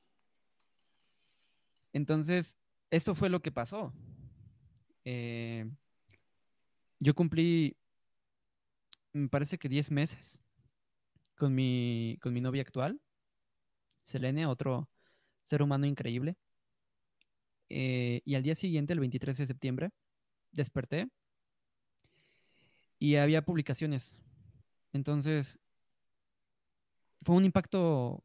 Entonces, esto fue lo que pasó. Eh, yo cumplí, me parece que 10 meses con mi, con mi novia actual, Selene, otro ser humano increíble. Eh, y al día siguiente, el 23 de septiembre, desperté y había publicaciones. Entonces, fue un impacto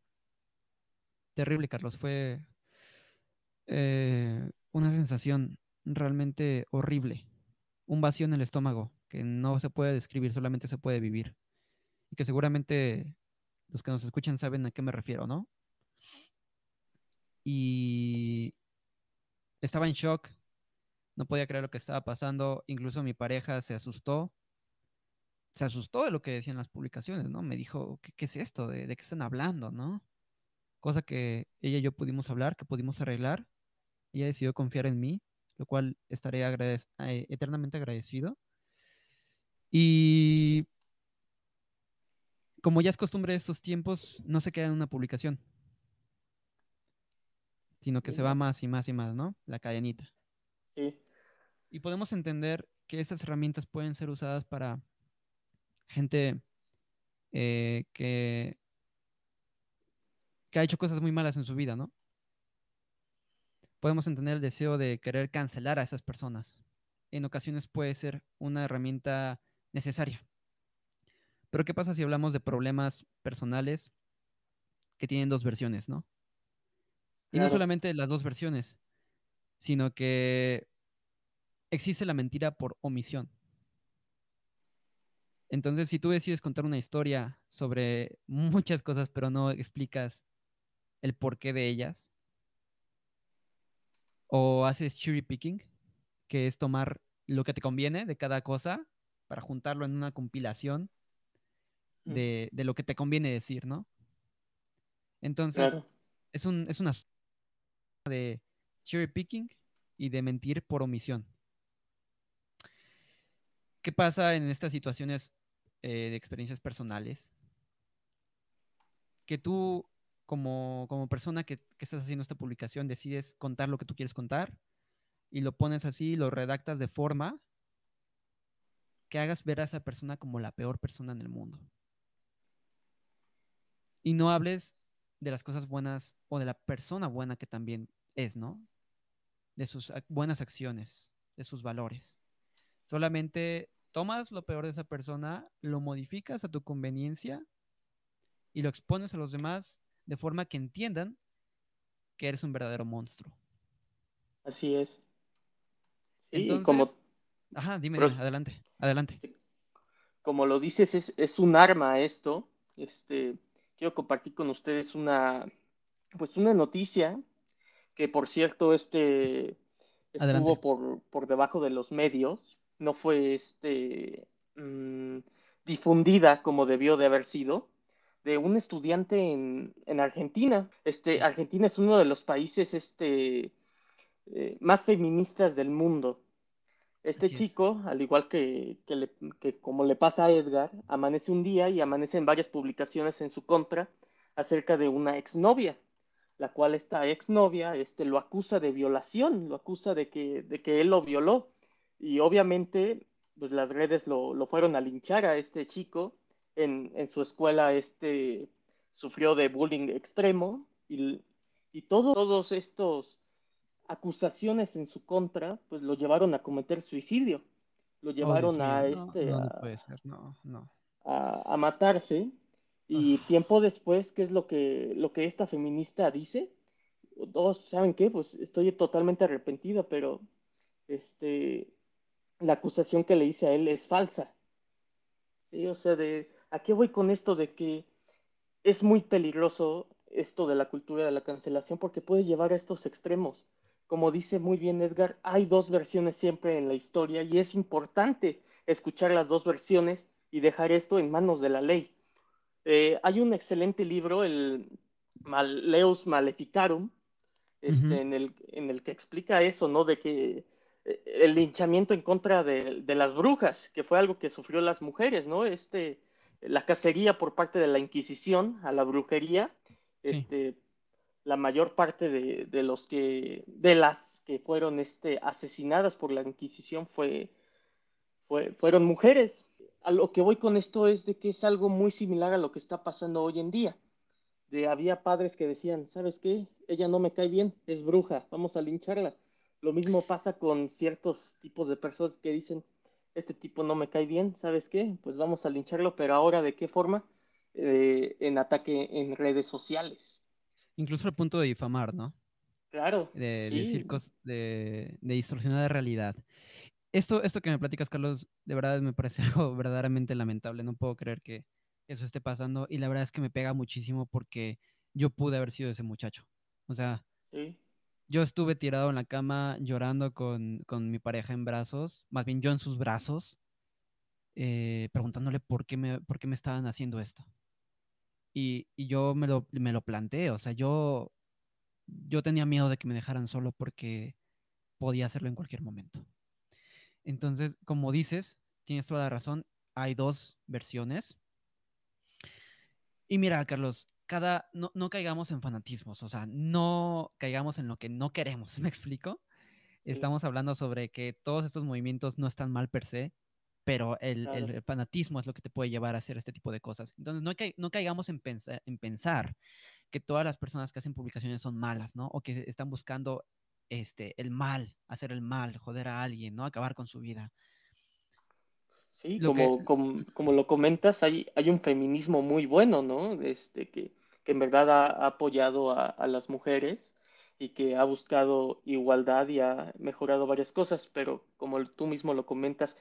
terrible, Carlos. Fue, eh, una sensación realmente horrible, un vacío en el estómago que no se puede describir, solamente se puede vivir. Y que seguramente los que nos escuchan saben a qué me refiero, ¿no? Y estaba en shock, no podía creer lo que estaba pasando, incluso mi pareja se asustó, se asustó de lo que decían las publicaciones, ¿no? Me dijo, ¿qué, es esto? ¿De, ¿De, qué están hablando, no? Cosa que ella y yo pudimos hablar, que pudimos arreglar ella decidió confiar en mí, lo cual estaré eh, eternamente agradecido. Y como ya es costumbre de estos tiempos, no se queda en una publicación, sino que se va más y más y más, ¿no? La cadenita. Sí. Y podemos entender que estas herramientas pueden ser usadas para gente eh, que, que ha hecho cosas muy malas en su vida, ¿no? Podemos entender el deseo de querer cancelar a esas personas. En ocasiones puede ser una herramienta necesaria. Pero ¿qué pasa si hablamos de problemas personales que tienen dos versiones, ¿no? Y no solamente las dos versiones, sino que existe la mentira por omisión. Entonces, si tú decides contar una historia sobre muchas cosas, pero no explicas el porqué de ellas, o haces cherry picking, que es tomar lo que te conviene de cada cosa para juntarlo en una compilación de, lo que te conviene decir, ¿no? Entonces, es, un, es una de cherry picking y de mentir por omisión. ¿Qué pasa en estas situaciones eh, de experiencias personales? Que tú, como, persona que, que, estás haciendo esta publicación, decides contar lo que tú quieres contar y lo pones así, lo redactas de forma que hagas ver a esa persona como la peor persona en el mundo. Y no hables de las cosas buenas o de la persona buena que también es, ¿no? De sus buenas acciones, de sus valores. Solamente tomas lo peor de esa persona, lo modificas a tu conveniencia y lo expones a los demás de forma que entiendan que eres un verdadero monstruo. Así es. Entonces, como... Ajá, dime, adelante, adelante. Este, como lo dices, es, es, un arma esto. Este, quiero compartir con ustedes una, pues una noticia que por cierto este estuvo por, por, debajo de los medios, no fue este mm, difundida como debió de haber sido, de un estudiante en, en Argentina. Este, Argentina es uno de los países este, eh, más feministas del mundo. Este chico, al igual que, que, como le pasa a Edgar, amanece un día y amanece en varias publicaciones en su contra acerca de una exnovia, la cual esta exnovia este, lo acusa de violación, lo acusa de que, de que él lo violó. Y obviamente pues, las redes lo, lo fueron a linchar a este chico. En, en, su escuela este, sufrió de bullying extremo y, y todos estos acusaciones en su contra, pues lo llevaron a cometer suicidio. Lo llevaron a este a, matarse. Y tiempo después, ¿qué es lo que, lo que esta feminista dice? Dos, ¿saben qué? Pues estoy totalmente arrepentida, pero este la acusación que le hice a él es falsa. Sí, o sea, de ¿a qué voy con esto de que es muy peligroso esto de la cultura de la cancelación porque puede llevar a estos extremos? como dice muy bien Edgar, hay dos versiones siempre en la historia y es importante escuchar las dos versiones y dejar esto en manos de la ley. Eh, hay un excelente libro, el Maleus Maleficarum, este, en, el, en el que explica eso, ¿no? De que eh, el linchamiento en contra de, las brujas, que fue algo que sufrió las mujeres, ¿no? Este, la cacería por parte de la Inquisición a la brujería, este, la mayor parte de, los que, de las que fueron este, asesinadas por la Inquisición fue, fue, fueron mujeres. A lo que voy con esto es de que es algo muy similar a lo que está pasando hoy en día. De, había padres que decían, ¿sabes qué? Ella no me cae bien, es bruja, vamos a lincharla. Lo mismo pasa con ciertos tipos de personas que dicen, este tipo no me cae bien, ¿sabes qué? Pues vamos a lincharlo, pero ahora de qué forma? Eh, en ataque en redes sociales Incluso al punto de difamar, ¿no? Claro. De, decir cosas, de, de distorsionar la realidad. Esto, esto que me platicas, Carlos, de verdad me parece algo verdaderamente lamentable. No puedo creer que eso esté pasando. Y la verdad es que me pega muchísimo porque yo pude haber sido ese muchacho. O sea, yo estuve tirado en la cama llorando con, mi pareja en brazos, más bien yo en sus brazos, eh, preguntándole por qué, me, por qué me estaban haciendo esto. Y, yo me lo, me lo planteé, o sea, yo, yo tenía miedo de que me dejaran solo porque podía hacerlo en cualquier momento. Entonces, como dices, tienes toda la razón, hay dos versiones. Y mira, Carlos, cada, no, no caigamos en fanatismos, o sea, no caigamos en lo que no queremos, ¿me explico? Estamos hablando sobre que todos estos movimientos no están mal per se, pero el, el, fanatismo es lo que te puede llevar a hacer este tipo de cosas. Entonces, no, no caigamos en, en pensar que todas las personas que hacen publicaciones son malas, ¿no? O que están buscando este, el mal, hacer el mal, joder a alguien, ¿no? Acabar con su vida. Sí, como, como, lo comentas, hay, hay un feminismo muy bueno, ¿no? Este, que, que en verdad ha, apoyado a, a, las mujeres y que ha buscado igualdad y ha mejorado varias cosas, pero como tú mismo lo comentas,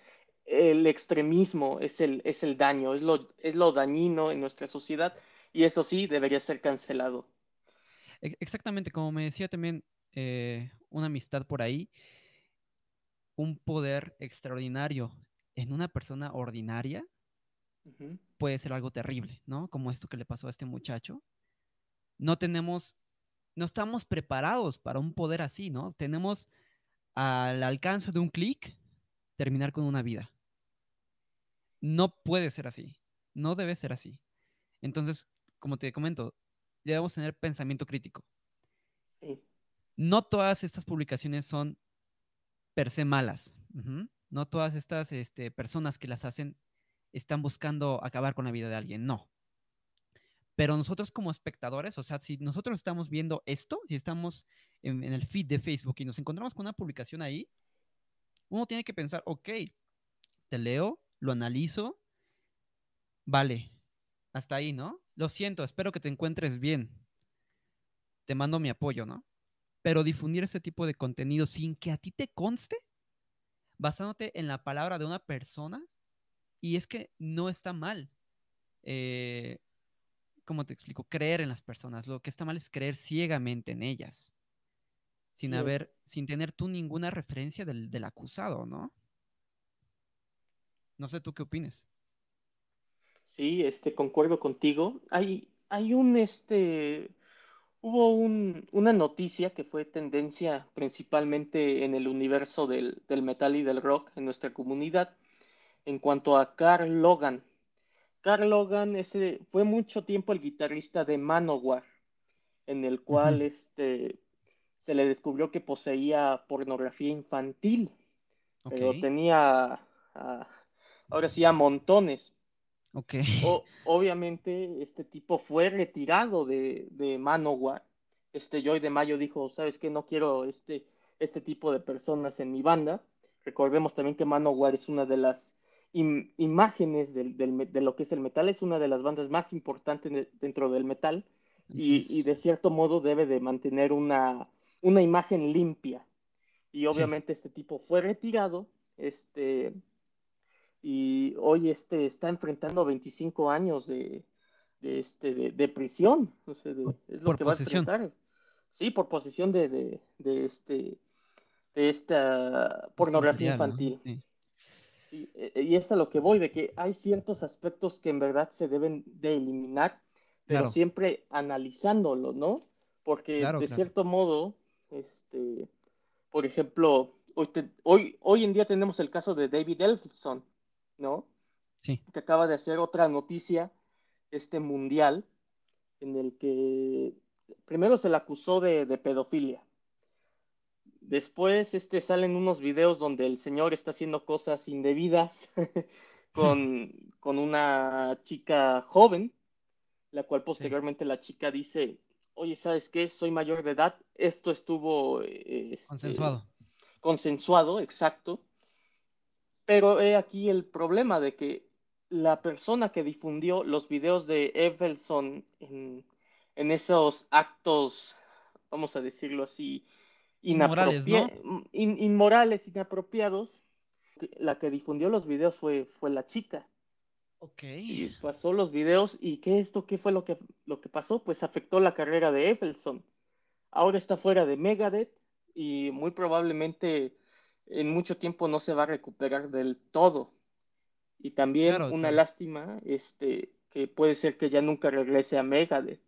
el extremismo es el, es el daño, es lo, es lo dañino en nuestra sociedad y eso sí debería ser cancelado. Exactamente, como me decía también eh, una amistad por ahí, un poder extraordinario en una persona ordinaria puede ser algo terrible, ¿no? Como esto que le pasó a este muchacho. No tenemos, no estamos preparados para un poder así, ¿no? Tenemos al alcance de un clic terminar con una vida. No puede ser así, no debe ser así. Entonces, como te comento, debemos tener pensamiento crítico. No todas estas publicaciones son per se malas. No todas estas este, personas que las hacen están buscando acabar con la vida de alguien. No. Pero nosotros como espectadores, o sea, si nosotros estamos viendo esto, si estamos en, en el feed de Facebook y nos encontramos con una publicación ahí, uno tiene que pensar, ok, te leo, lo analizo, vale, hasta ahí, ¿no? Lo siento, espero que te encuentres bien. Te mando mi apoyo, ¿no? Pero difundir ese tipo de contenido sin que a ti te conste, basándote en la palabra de una persona, y es que no está mal. Eh, ¿Cómo te explico? Creer en las personas. Lo que está mal es creer ciegamente en ellas. Sin haber, sin tener tú ninguna referencia del, del acusado, ¿no? No sé tú qué opines. Sí, este, concuerdo contigo. Hay, hay un, este, hubo un, una noticia que fue tendencia principalmente en el universo del, del, metal y del rock en nuestra comunidad en cuanto a Carl Logan. Carl Logan ese, fue mucho tiempo el guitarrista de Manowar, en el cual este, se le descubrió que poseía pornografía infantil, pero tenía, ah, ahora sí, a montones. Obviamente, este tipo fue retirado de, de Manowar. Este Joy de Mayo dijo, ¿sabes qué? No quiero este, este tipo de personas en mi banda. Recordemos también que Manowar es una de las imágenes de lo que es el metal, es una de las bandas más importantes dentro del metal y, de cierto modo debe de mantener una, una imagen limpia. Y obviamente este tipo fue retirado, este, y hoy este está enfrentando 25 años de, de este de, prisión es lo que va a enfrentar. Sí por posesión de, de, este de esta pornografía infantil. E, y, es a lo que voy de que hay ciertos aspectos que en verdad se deben de eliminar pero siempre analizándolo no porque de cierto modo este por ejemplo hoy, hoy hoy en día tenemos el caso de David Elfson ¿no? Sí. Que acaba de hacer otra noticia, este mundial, en el que primero se le acusó de, pedofilia. Después este, salen unos videos donde el señor está haciendo cosas indebidas con, con, una chica joven, la cual posteriormente la chica dice, oye, ¿sabes qué? Soy mayor de edad, esto estuvo... Este, consensuado. Consensuado, exacto. Pero he aquí el problema de que la persona que difundió los videos de Evelson en, esos actos, vamos a decirlo así, inmorales, inmorales, inapropiados, la que difundió los videos fue, fue la chica. Ok. Y pasó los videos y ¿qué esto? ¿Qué fue lo que, lo que pasó? Pues afectó la carrera de Evelson. Ahora está fuera de Megadeth y muy probablemente en mucho tiempo no se va a recuperar del todo. Y también una lástima, este, que puede ser que ya nunca regrese a Megadeth.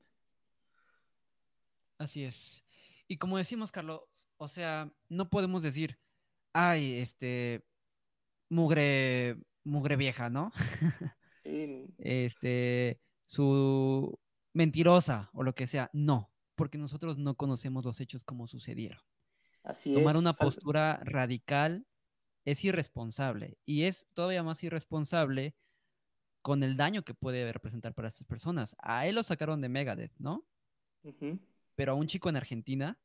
Así es. Y como decimos, Carlos, o sea, no podemos decir, ay, este, mugre, mugre vieja, ¿no? Este, su mentirosa o lo que sea. No, porque nosotros no conocemos los hechos como sucedieron. Así Tomar es, una postura radical es irresponsable y es todavía más irresponsable con el daño que puede representar para estas personas. A él lo sacaron de Megadeth, ¿no? Pero a un chico en Argentina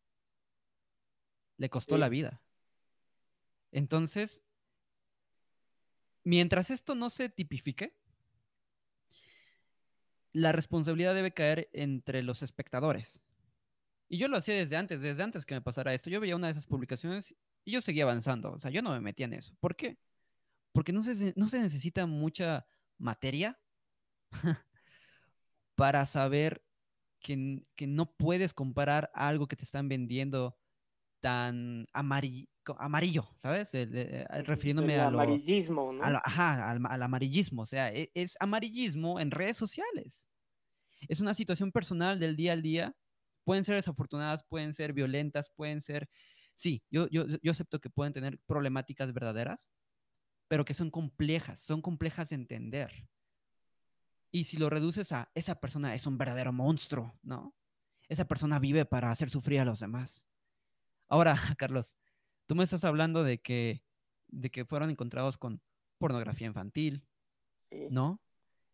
le costó la vida. Entonces, mientras esto no se tipifique, la responsabilidad debe caer entre los espectadores. Y yo lo hacía desde antes, desde antes que me pasara esto. Yo veía una de esas publicaciones y yo seguía avanzando. O sea, yo no me metía en eso. ¿Por qué? Porque no se, no se necesita mucha materia para saber que, que no puedes comparar algo que te están vendiendo tan amari- co- amarillo, ¿sabes? El- refiriéndome El a lo, amarillismo, a ¿no? lo- ajá, al, al amarillismo, o sea, e- es amarillismo en redes sociales. Es una situación personal del día al día. Pueden ser desafortunadas, pueden ser violentas, pueden ser, sí, yo, yo, yo acepto que pueden tener problemáticas verdaderas, pero que son complejas, son complejas de entender. Y si lo reduces a esa persona es un verdadero monstruo, ¿no? Esa persona vive para hacer sufrir a los demás. Ahora, Carlos, tú me estás hablando de que, de que fueron encontrados con pornografía infantil, Sí, ¿no?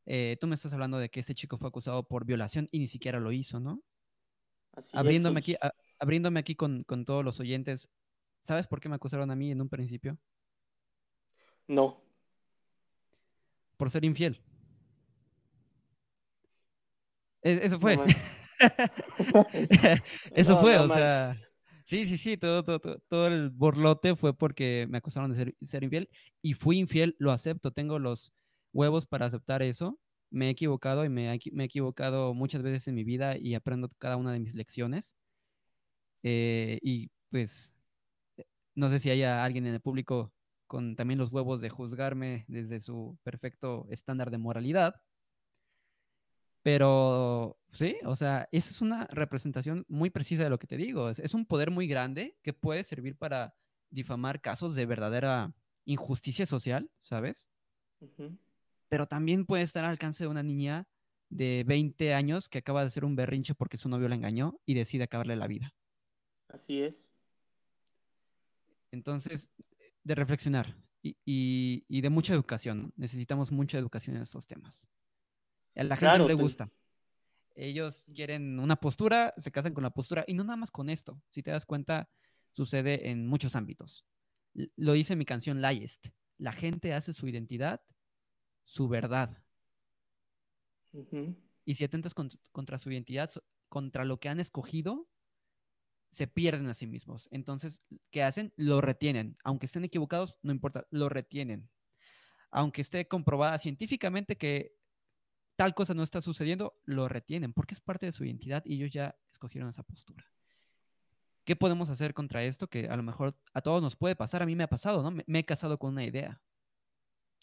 Eh, tú me estás hablando de que este chico fue acusado por violación y ni siquiera lo hizo, ¿no? Así es. Abriéndome aquí, a- abriéndome aquí con, con todos los oyentes, ¿sabes por qué me acusaron a mí en un principio? No, Por ser infiel. E- Eso fue. Eso No, fue, no o sea, sí, sí, sí, todo, todo, todo, todo el borlote fue porque me acusaron de ser, ser infiel y fui infiel, lo acepto, tengo los huevos para aceptar eso. Me he equivocado y me, me he equivocado muchas veces en mi vida y aprendo cada una de mis lecciones. Eh, y pues, no sé si haya alguien en el público con también los huevos de juzgarme desde su perfecto estándar de moralidad. Pero sí, o sea, esa es una representación muy precisa de lo que te digo. Es, un poder muy grande que puede servir para difamar casos de verdadera injusticia social, ¿sabes? Ujú, Pero también puede estar al alcance de una niña de 20 años que acaba de hacer un berrinche porque su novio la engañó y decide acabarle la vida. Así es. Entonces, de reflexionar y, y- y de mucha educación. Necesitamos mucha educación en estos temas. A la gente no Claro, le te- gusta. Ellos quieren una postura, se casan con la postura y no nada más con esto. Si te das cuenta, sucede en muchos ámbitos. Lo dice mi canción Liest. La gente hace su identidad su verdad. Y si atentas cont- contra su identidad, contra lo que han escogido, se pierden a sí mismos. Entonces, ¿qué hacen? Lo retienen. Aunque estén equivocados, no importa, lo retienen. Aunque esté comprobada científicamente que tal cosa no está sucediendo, lo retienen porque es parte de su identidad y ellos ya escogieron esa postura. ¿Qué podemos hacer contra esto? Que a lo mejor a todos nos puede pasar, a mí me ha pasado, ¿no? Me, me he casado con una idea.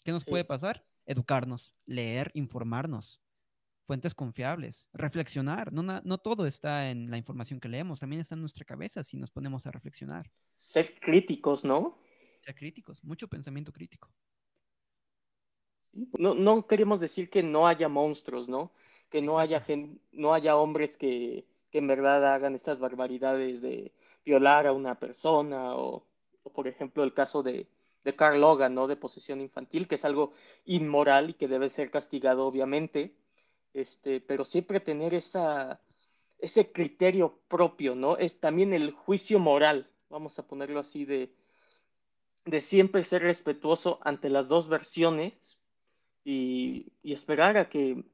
¿Qué nos Sí. puede pasar? Educarnos, leer, informarnos, fuentes confiables, reflexionar. No, no todo está en la información que leemos, también está en nuestra cabeza si nos ponemos a reflexionar. Ser críticos, ¿no? Ser críticos, mucho pensamiento crítico. No, no queremos decir que no haya monstruos, ¿no? Que no haya gen- no haya hombres que, que en verdad hagan estas barbaridades de violar a una persona o, o, por ejemplo el caso de, de Carl Logan, ¿no? De posesión infantil, que es algo inmoral y que debe ser castigado obviamente, este, pero siempre tener esa, ese criterio propio, ¿no? Es también el juicio moral, vamos a ponerlo así, de, de siempre ser respetuoso ante las dos versiones y, y esperar a que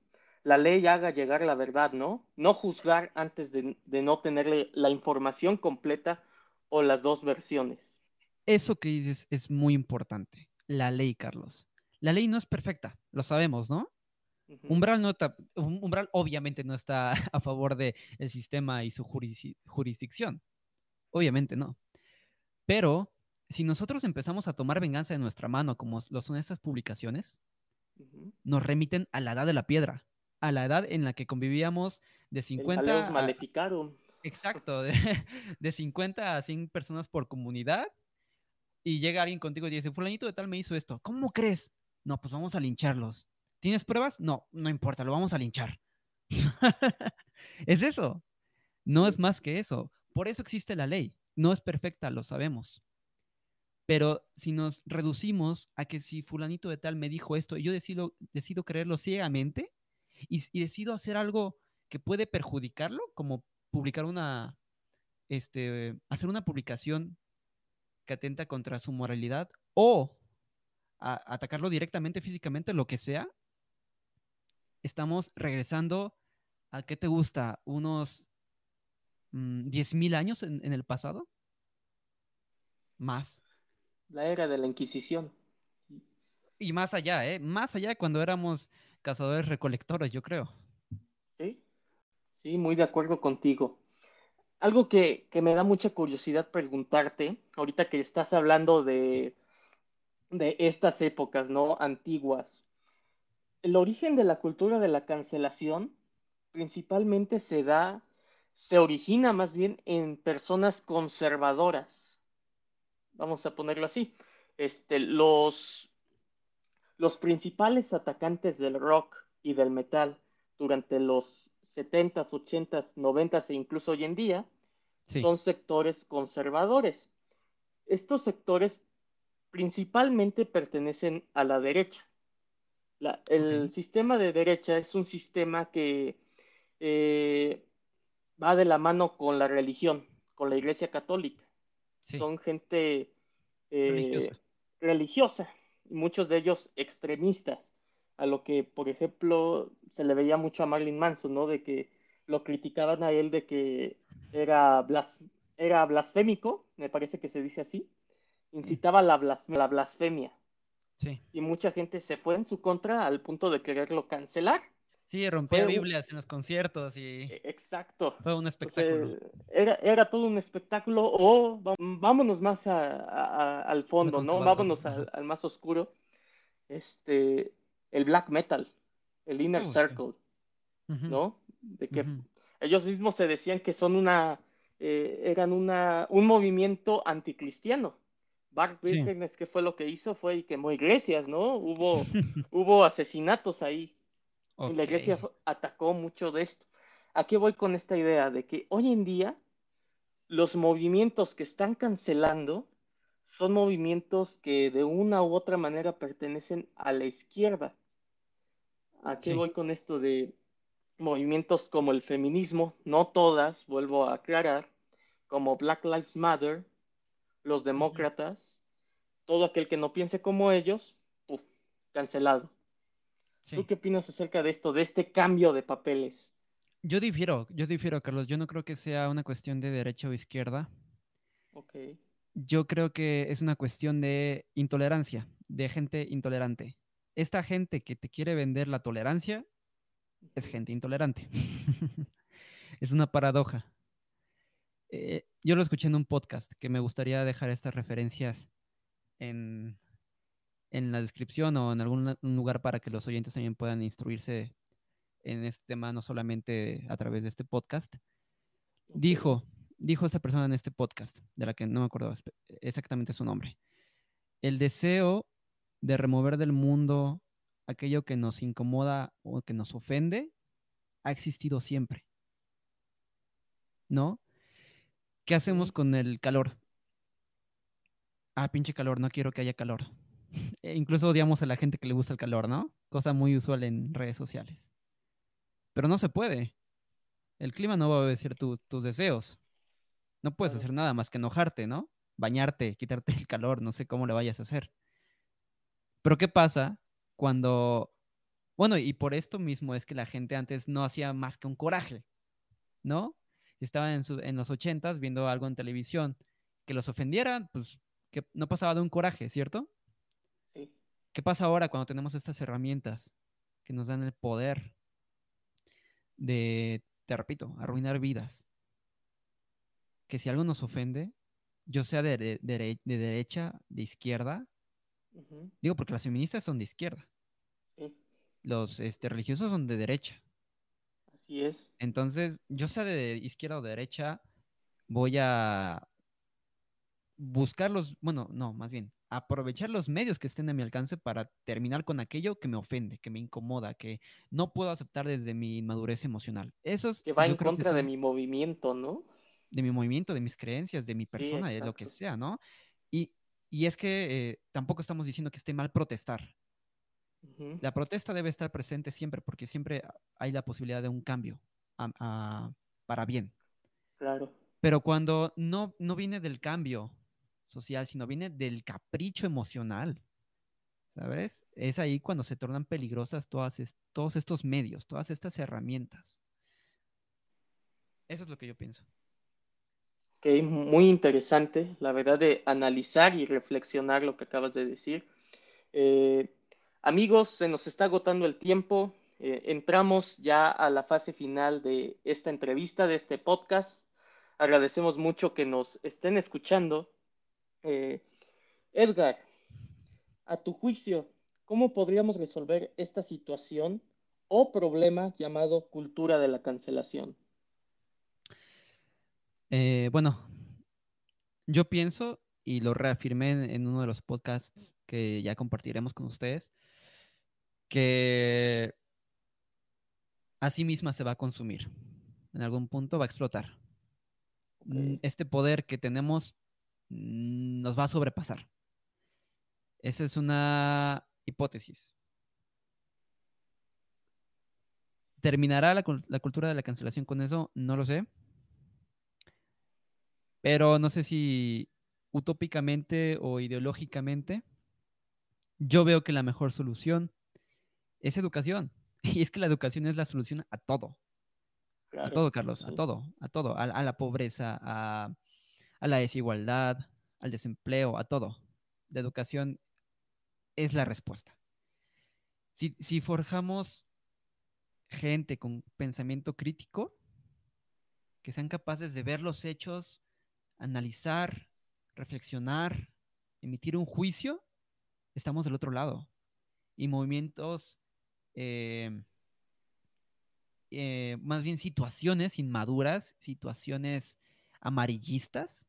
la ley haga llegar la verdad, ¿no? No juzgar antes de, de no tener la información completa o las dos versiones. Eso que dices es muy importante. La ley, Carlos. La ley no es perfecta, lo sabemos, ¿no? Umbral, no está, um- Umbral obviamente no está a favor del sistema y su jurisdi- jurisdicción. Obviamente no. Pero si nosotros empezamos a tomar venganza de nuestra mano, como lo son estas publicaciones, nos remiten a la edad de la piedra, a la edad en la que convivíamos de El 50 Maleus a, Maleficarum. exacto, de, de 50 a 100 personas por comunidad y llega alguien contigo y dice, fulanito de tal me hizo esto, ¿cómo crees? No, pues vamos a lincharlos. ¿Tienes pruebas? No, no importa, lo vamos a linchar. es eso. No es más que eso. Por eso existe la ley. no es perfecta, lo sabemos. Pero si nos reducimos a que si fulanito de tal me dijo esto y yo decido, decido creerlo ciegamente y, y decido hacer algo que puede perjudicarlo, como publicar una, este, hacer una publicación que atenta contra su moralidad o a- atacarlo directamente físicamente, lo que sea, estamos regresando a qué te gusta, unos mm, 10.000 años en, en el pasado, más. La era de la Inquisición. Y más allá, ¿eh? Más allá de cuando éramos cazadores recolectores, yo creo. Sí, sí, muy de acuerdo contigo. Algo que, que me da mucha curiosidad preguntarte, ahorita que estás hablando de, de estas épocas, ¿no? Antiguas. El origen de la cultura de la cancelación principalmente se da, se origina más bien en personas conservadoras. Vamos a ponerlo así. Este, los, los principales atacantes del rock y del metal durante los 70s, 80s, 90s e incluso hoy en día Sí, son sectores conservadores. Estos sectores principalmente pertenecen a la derecha. La- el sistema de derecha es un sistema que eh, va de la mano con la religión, con la Iglesia Católica. sí, Son gente eh, religiosa. religiosa, muchos de ellos extremistas, a lo que, por ejemplo, se le veía mucho a Marilyn Manson, ¿no? De que lo criticaban a él de que era, blas- era blasfémico, me parece que se dice así, incitaba la, blas- la blasfemia, Sí, y mucha gente se fue en su contra al punto de quererlo cancelar. sí, rompía Fue Biblias en los conciertos y e- Exacto. todo un O sea, espectáculo. era, era todo un espectáculo o va- vámonos más a- a- a- al fondo, ¿no? Vámonos al, al más oscuro. Este, el black metal, el inner sí. circle, ¿no? De que. Ellos mismos se decían que son una, eh, eran una, un movimiento anticristiano. Bart Sí. Birkenes, ¿qué fue lo que hizo? Fue y quemó iglesias, ¿no? Hubo, hubo asesinatos ahí. Y la iglesia atacó mucho de esto. ¿A qué voy con esta idea? De que hoy en día los movimientos que están cancelando son movimientos que de una u otra manera pertenecen a la izquierda. ¿A qué sí, voy con esto de movimientos como el feminismo? No todas, vuelvo a aclarar, como Black Lives Matter, los demócratas, todo aquel que no piense como ellos, ¡puf! cancelado. ¿Tú qué opinas acerca de esto, de este cambio de papeles? Yo difiero, yo difiero, Carlos. Yo no creo que sea una cuestión de derecha o izquierda. Ok, Yo creo que es una cuestión de intolerancia, de gente intolerante. Esta gente que te quiere vender la tolerancia es gente intolerante. Es una paradoja. Eh, yo lo escuché en un podcast que me gustaría dejar estas referencias en, en la descripción o en algún lugar para que los oyentes también puedan instruirse en este tema, no solamente a través de este podcast. Dijo, dijo esta persona en este podcast, de la que no me acuerdo exactamente su nombre, el deseo de remover del mundo aquello que nos incomoda o que nos ofende ha existido siempre, ¿no? ¿Qué hacemos con el calor? Ah, pinche calor, no quiero que haya calor. E incluso odiamos a la gente que le gusta el calor, ¿no? Cosa muy usual en redes sociales. Pero no se puede. El clima no va a obedecer tu- tus deseos. No puedes hacer nada más que enojarte, ¿no? Bañarte, quitarte el calor, no sé cómo le vayas a hacer. Pero ¿qué pasa cuando... Bueno, y por esto mismo es que la gente antes no hacía más que un coraje, ¿no? Estaban en, su- en los ochentas viendo algo en televisión que los ofendiera, pues que no pasaba de un coraje, ¿cierto? Sí, ¿Qué pasa ahora cuando tenemos estas herramientas que nos dan el poder de, te repito, arruinar vidas? Que si algo nos ofende, yo sea de, de- de- de derecha, de izquierda, digo porque las feministas son de izquierda, sí, los este, religiosos son de derecha. así es. Entonces, yo sea de izquierda o de derecha, voy a buscar los, bueno, no, más bien, aprovechar los medios que estén a mi alcance para terminar con aquello que me ofende, que me incomoda, que no puedo aceptar desde mi inmadurez emocional. Esos, Que va en contra de mi movimiento, ¿no? de mi movimiento, de mis creencias, de mi persona, de lo que sea, ¿no? Y, y es que eh, tampoco estamos diciendo que esté mal protestar. La protesta debe estar presente siempre porque siempre hay la posibilidad de un cambio para bien. Claro. Pero cuando no, no viene del cambio social, sino viene del capricho emocional, ¿sabes? Es ahí cuando se tornan peligrosas todas todos estos medios, todas estas herramientas. Eso es lo que yo pienso. Que es muy interesante, la verdad, de analizar y reflexionar lo que acabas de decir. Eh, amigos, se nos está agotando el tiempo. Eh, entramos ya a la fase final de esta entrevista, de este podcast. Agradecemos mucho que nos estén escuchando. Eh, Edgar, a tu juicio, ¿cómo podríamos resolver esta situación o problema llamado cultura de la cancelación? Eh, bueno, yo pienso, y lo reafirmé en, uno de los podcasts que ya compartiremos con ustedes, que a sí misma se va a consumir. En algún punto va a explotar. Mm, este poder que tenemos mm, nos va a sobrepasar. Esa es una hipótesis. ¿Terminará la, la cultura de la cancelación con eso? No lo sé. Pero no sé si utópicamente o ideológicamente, yo veo que la mejor solución es educación. Y es que la educación es la solución a todo. a todo, Carlos, a todo, a todo, a, la pobreza, a, la desigualdad, al desempleo, a todo. La educación es la respuesta. Si, si forjamos gente con pensamiento crítico, que sean capaces de ver los hechos analizar, reflexionar, emitir un juicio, estamos del otro lado. Y movimientos, eh, eh, más bien situaciones inmaduras, situaciones amarillistas,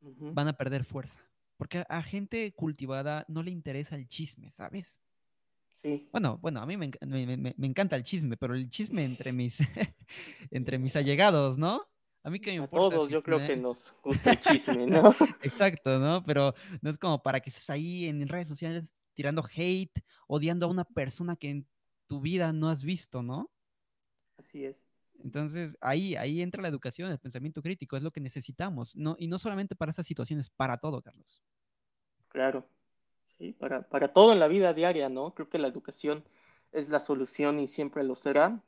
van a perder fuerza. Porque a gente cultivada no le interesa el chisme, ¿sabes? Sí. Bueno, bueno, a mí me, encanta el chisme, pero el chisme entre mis, entre mis allegados, ¿no? A mí que me importa. todos yo creo que nos gusta el chisme, ¿no? Exacto, ¿no? Pero no es como para que estés ahí en redes sociales tirando hate, odiando a una persona que en tu vida no has visto, ¿no? Así es. Entonces, ahí, ahí entra la educación, el pensamiento crítico, es lo que necesitamos. No, y no solamente para esas situaciones, para todo, Carlos. Claro, sí, para, para todo en la vida diaria, ¿no? Creo que la educación es la solución y siempre lo será.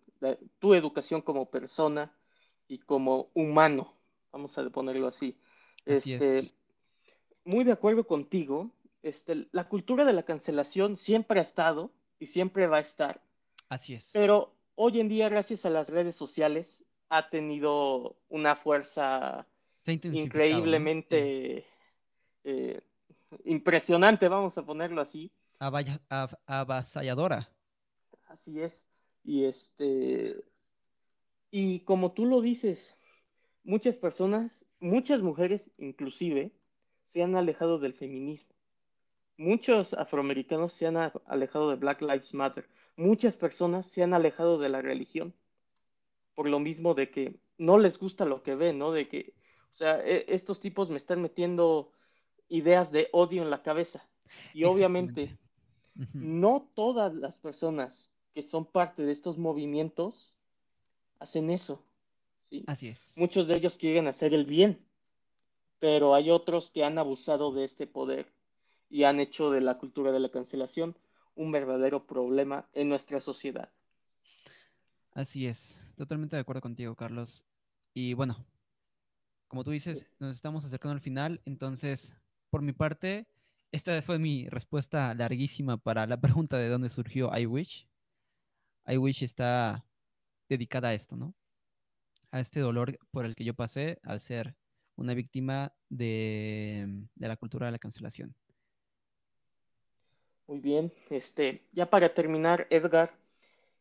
tu educación como persona, y como humano, vamos a ponerlo así. este, Muy de acuerdo contigo, este, la cultura de la cancelación siempre ha estado y siempre va a estar. Así es. Pero hoy en día, gracias a las redes sociales, ha tenido una fuerza increíblemente eh, impresionante, vamos a ponerlo así. avasalladora. Así es. Y este y como tú lo dices, muchas personas, muchas mujeres inclusive, se han alejado del feminismo. Muchos afroamericanos se han alejado de Black Lives Matter. Muchas personas se han alejado de la religión. Por lo mismo de que no les gusta lo que ven, ¿no? De que, o sea, e, estos tipos me están metiendo ideas de odio en la cabeza. Y obviamente, no todas las personas que son parte de estos movimientos hacen eso. ¿sí? Así es. Muchos de ellos quieren hacer el bien, pero hay otros que han abusado de este poder y han hecho de la cultura de la cancelación un verdadero problema en nuestra sociedad. Así es, totalmente de acuerdo contigo, Carlos. Y bueno, como tú dices, nos estamos acercando al final, entonces, por mi parte, esta fue mi respuesta larguísima para la pregunta de dónde surgió I Wish. I Wish está dedicada a esto, ¿no? A este dolor por el que yo pasé al ser una víctima de, la cultura de la cancelación. Muy bien, este, ya para terminar, Edgar,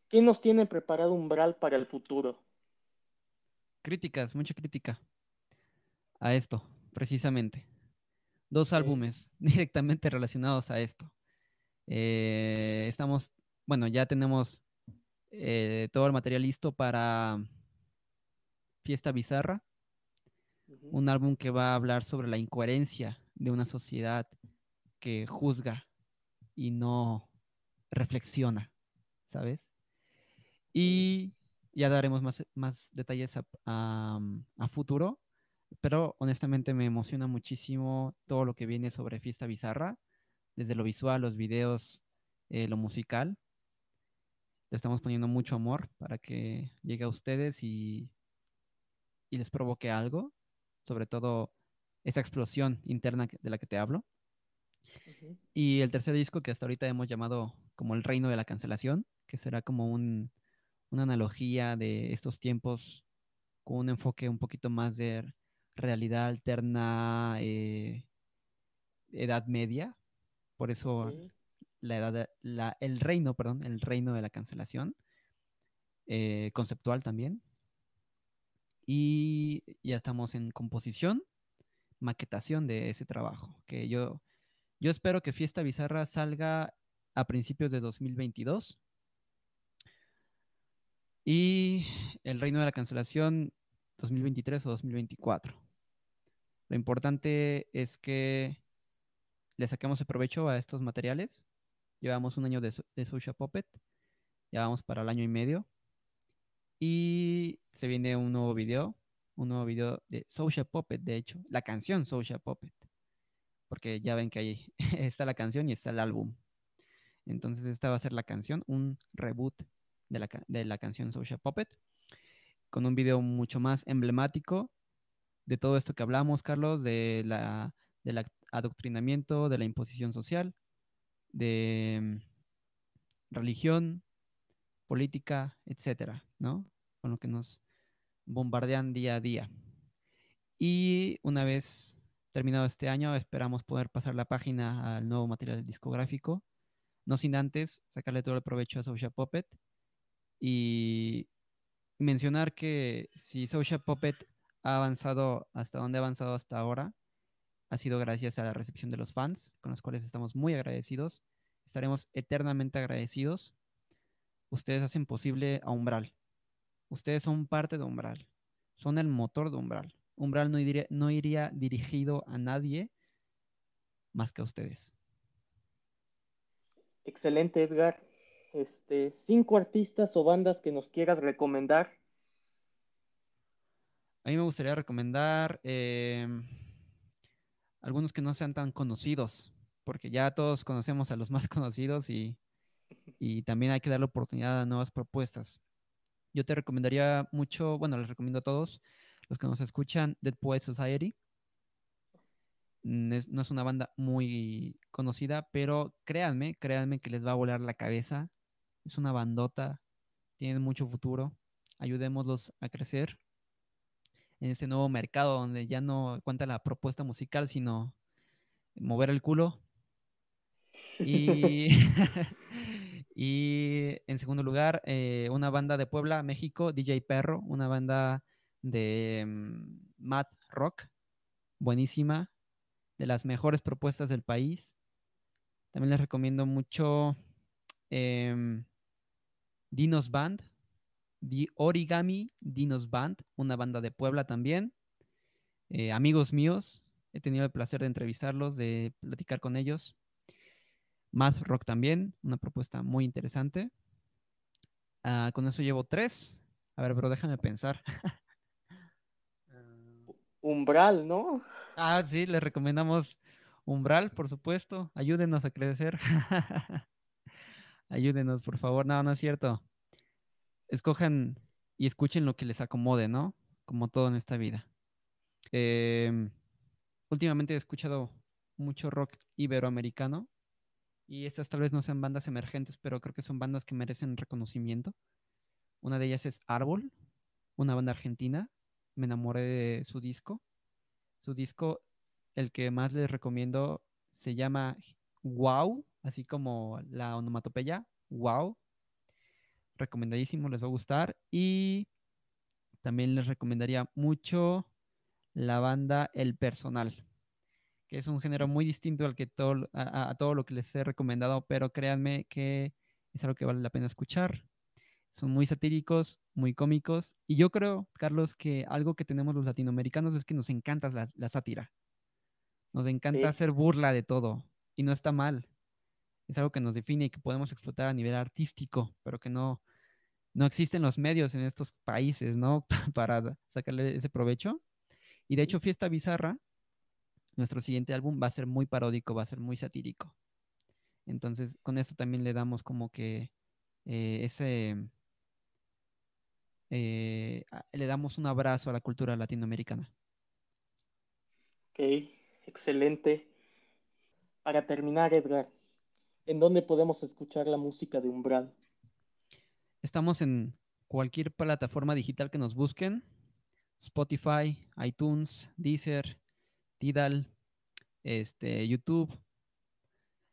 ¿qué nos tiene preparado Umbral para el futuro? Críticas, mucha crítica a esto, precisamente. Dos álbumes directamente relacionados a esto. Eh, estamos, bueno, ya tenemos eh, todo el material listo para Fiesta Bizarra. un álbum que va a hablar sobre la incoherencia de una sociedad que juzga y no reflexiona, ¿sabes? Y ya daremos más, más detalles a, futuro, pero honestamente me emociona muchísimo todo lo que viene sobre Fiesta Bizarra, desde lo visual, los videos, eh, lo musical. Le estamos poniendo mucho amor para que llegue a ustedes y, y les provoque algo, sobre todo esa explosión interna de la que te hablo. Y el tercer disco que hasta ahorita hemos llamado como el reino de la cancelación, que será como un, una analogía de estos tiempos con un enfoque un poquito más de realidad alterna, eh, edad media. Por eso la edad la, el reino, perdón, el reino de la cancelación. Eh, conceptual también. Y ya estamos en composición, maquetación de ese trabajo, que yo yo espero que Fiesta Bizarra salga a principios de 2022. Y El Reino de la Cancelación 2023 o 2024. Lo importante es que le saquemos el provecho a estos materiales. Llevamos un año de, de Social Puppet. Ya vamos para el año y medio. Y se viene un nuevo video. Un nuevo video de Social Puppet, de hecho. La canción Social Puppet porque ya ven que ahí está la canción y está el álbum. Entonces esta va a ser la canción, un reboot de la, de la canción Social Puppet, con un video mucho más emblemático de todo esto que hablamos, Carlos, de la, del adoctrinamiento, de la imposición social, de mm, religión, política, etcétera, ¿no? Con lo que nos bombardean día a día. Y una vez terminado este año, esperamos poder pasar la página al nuevo material discográfico, no sin antes sacarle todo el provecho a Social Puppet y mencionar que si Social Puppet ha avanzado hasta donde ha avanzado hasta ahora, ha sido gracias a la recepción de los fans, con los cuales estamos muy agradecidos. Estaremos eternamente agradecidos. Ustedes hacen posible a Umbral. Ustedes son parte de Umbral. Son el motor de Umbral. Umbral no iría, no iría dirigido a nadie más que a ustedes. Excelente, Edgar. Este, cinco artistas o bandas que nos quieras recomendar. A mí me gustaría recomendar em, algunos que no sean tan conocidos, porque ya todos conocemos a los más conocidos y, y también hay que dar la oportunidad a nuevas propuestas. Yo te recomendaría mucho, bueno, les recomiendo a todos los que nos escuchan, Dead Poet Society. Mm, no es una banda muy conocida, pero créanme, créanme que les va a volar la cabeza. Es una bandota, tienen mucho futuro. Ayudémoslos a crecer en este nuevo mercado donde ya no cuenta la propuesta musical, sino mover el culo. Y, en segundo lugar, eh, una banda de Puebla, México, DJ Perro, una banda de mm, Matt Rock, buenísima, de las mejores propuestas del país. También les recomiendo mucho em, Dinos Band, The Origami Dinos Band, una banda de Puebla también. Eh, amigos míos, he tenido el placer de entrevistarlos, de platicar con ellos. Math Rock también, una propuesta muy interesante. Ah, con eso llevo tres. A ver, pero déjame pensar. Umbral, ¿no? Ah, sí, les recomendamos Umbral, por supuesto. Ayúdenos a crecer. Ayúdenos, por favor. No, no es cierto. Escojan y escuchen lo que les acomode, ¿no? Como todo en esta vida. Em, últimamente he escuchado mucho rock iberoamericano y estas tal vez no sean bandas emergentes, pero creo que son bandas que merecen reconocimiento. Una de ellas es Árbol, una banda argentina me enamoré de su disco. Su disco, el que más les recomiendo, se llama Wow, así como la onomatopeya, Wow. Recomendadísimo, les va a gustar. Y también les recomendaría mucho la banda El Personal, que es un género muy distinto al que todo, a, a todo lo que les he recomendado, pero créanme que es algo que vale la pena escuchar. Son muy satíricos, muy cómicos. Y yo creo, Carlos, que algo que tenemos los latinoamericanos es que nos encanta la, la sátira. Nos encanta Sí. hacer burla de todo. Y no está mal. Es algo que nos define y que podemos explotar a nivel artístico, pero que no, no existen los medios en estos países, ¿no? Para sacarle ese provecho. Y de hecho, Fiesta Bizarra, nuestro siguiente álbum, va a ser muy paródico, va a ser muy satírico. Entonces, con esto también le damos como que eh, ese... eh, le damos un abrazo a la cultura latinoamericana. Ok, excelente. Para terminar, Edgar, ¿en dónde podemos escuchar la música de Umbral? Estamos en cualquier plataforma digital que nos busquen. Spotify, iTunes, Deezer, Tidal, este, YouTube,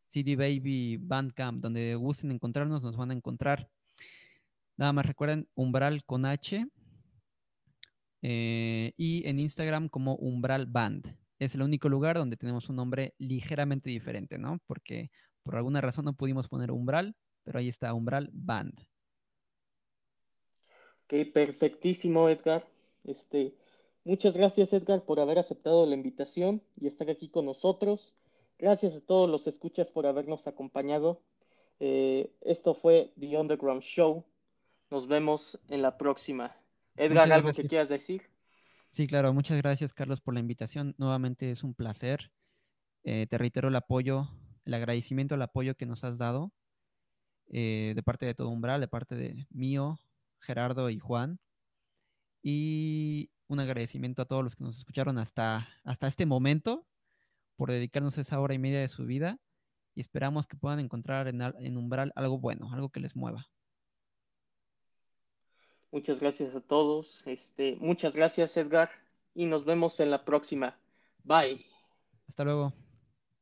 CD Baby, Bandcamp, donde gusten encontrarnos, nos van a encontrar. Nada más recuerden Umbral con H eh, y en Instagram como Umbral Band. Es el único lugar donde tenemos un nombre ligeramente diferente, ¿no? Porque por alguna razón no pudimos poner Umbral, pero ahí está Umbral Band. Ok, perfectísimo, Edgar. Este, muchas gracias, Edgar, por haber aceptado la invitación y estar aquí con nosotros. Gracias a todos los escuchas por habernos acompañado. Eh, esto fue The Underground Show. Nos vemos en la próxima. Edgar, Muchas ¿algo que quieras decir? Sí, claro, muchas gracias Carlos por la invitación. Nuevamente es un placer. Eh, te reitero el apoyo, el agradecimiento al apoyo que nos has dado eh, de parte de todo Umbral, de parte de mío, Gerardo y Juan. Y un agradecimiento a todos los que nos escucharon hasta, hasta este momento por dedicarnos esa hora y media de su vida. Y esperamos que puedan encontrar en, en Umbral algo bueno, algo que les mueva. Muchas gracias a todos. Este, muchas gracias, Edgar. Y nos vemos en la próxima. Bye. Hasta luego.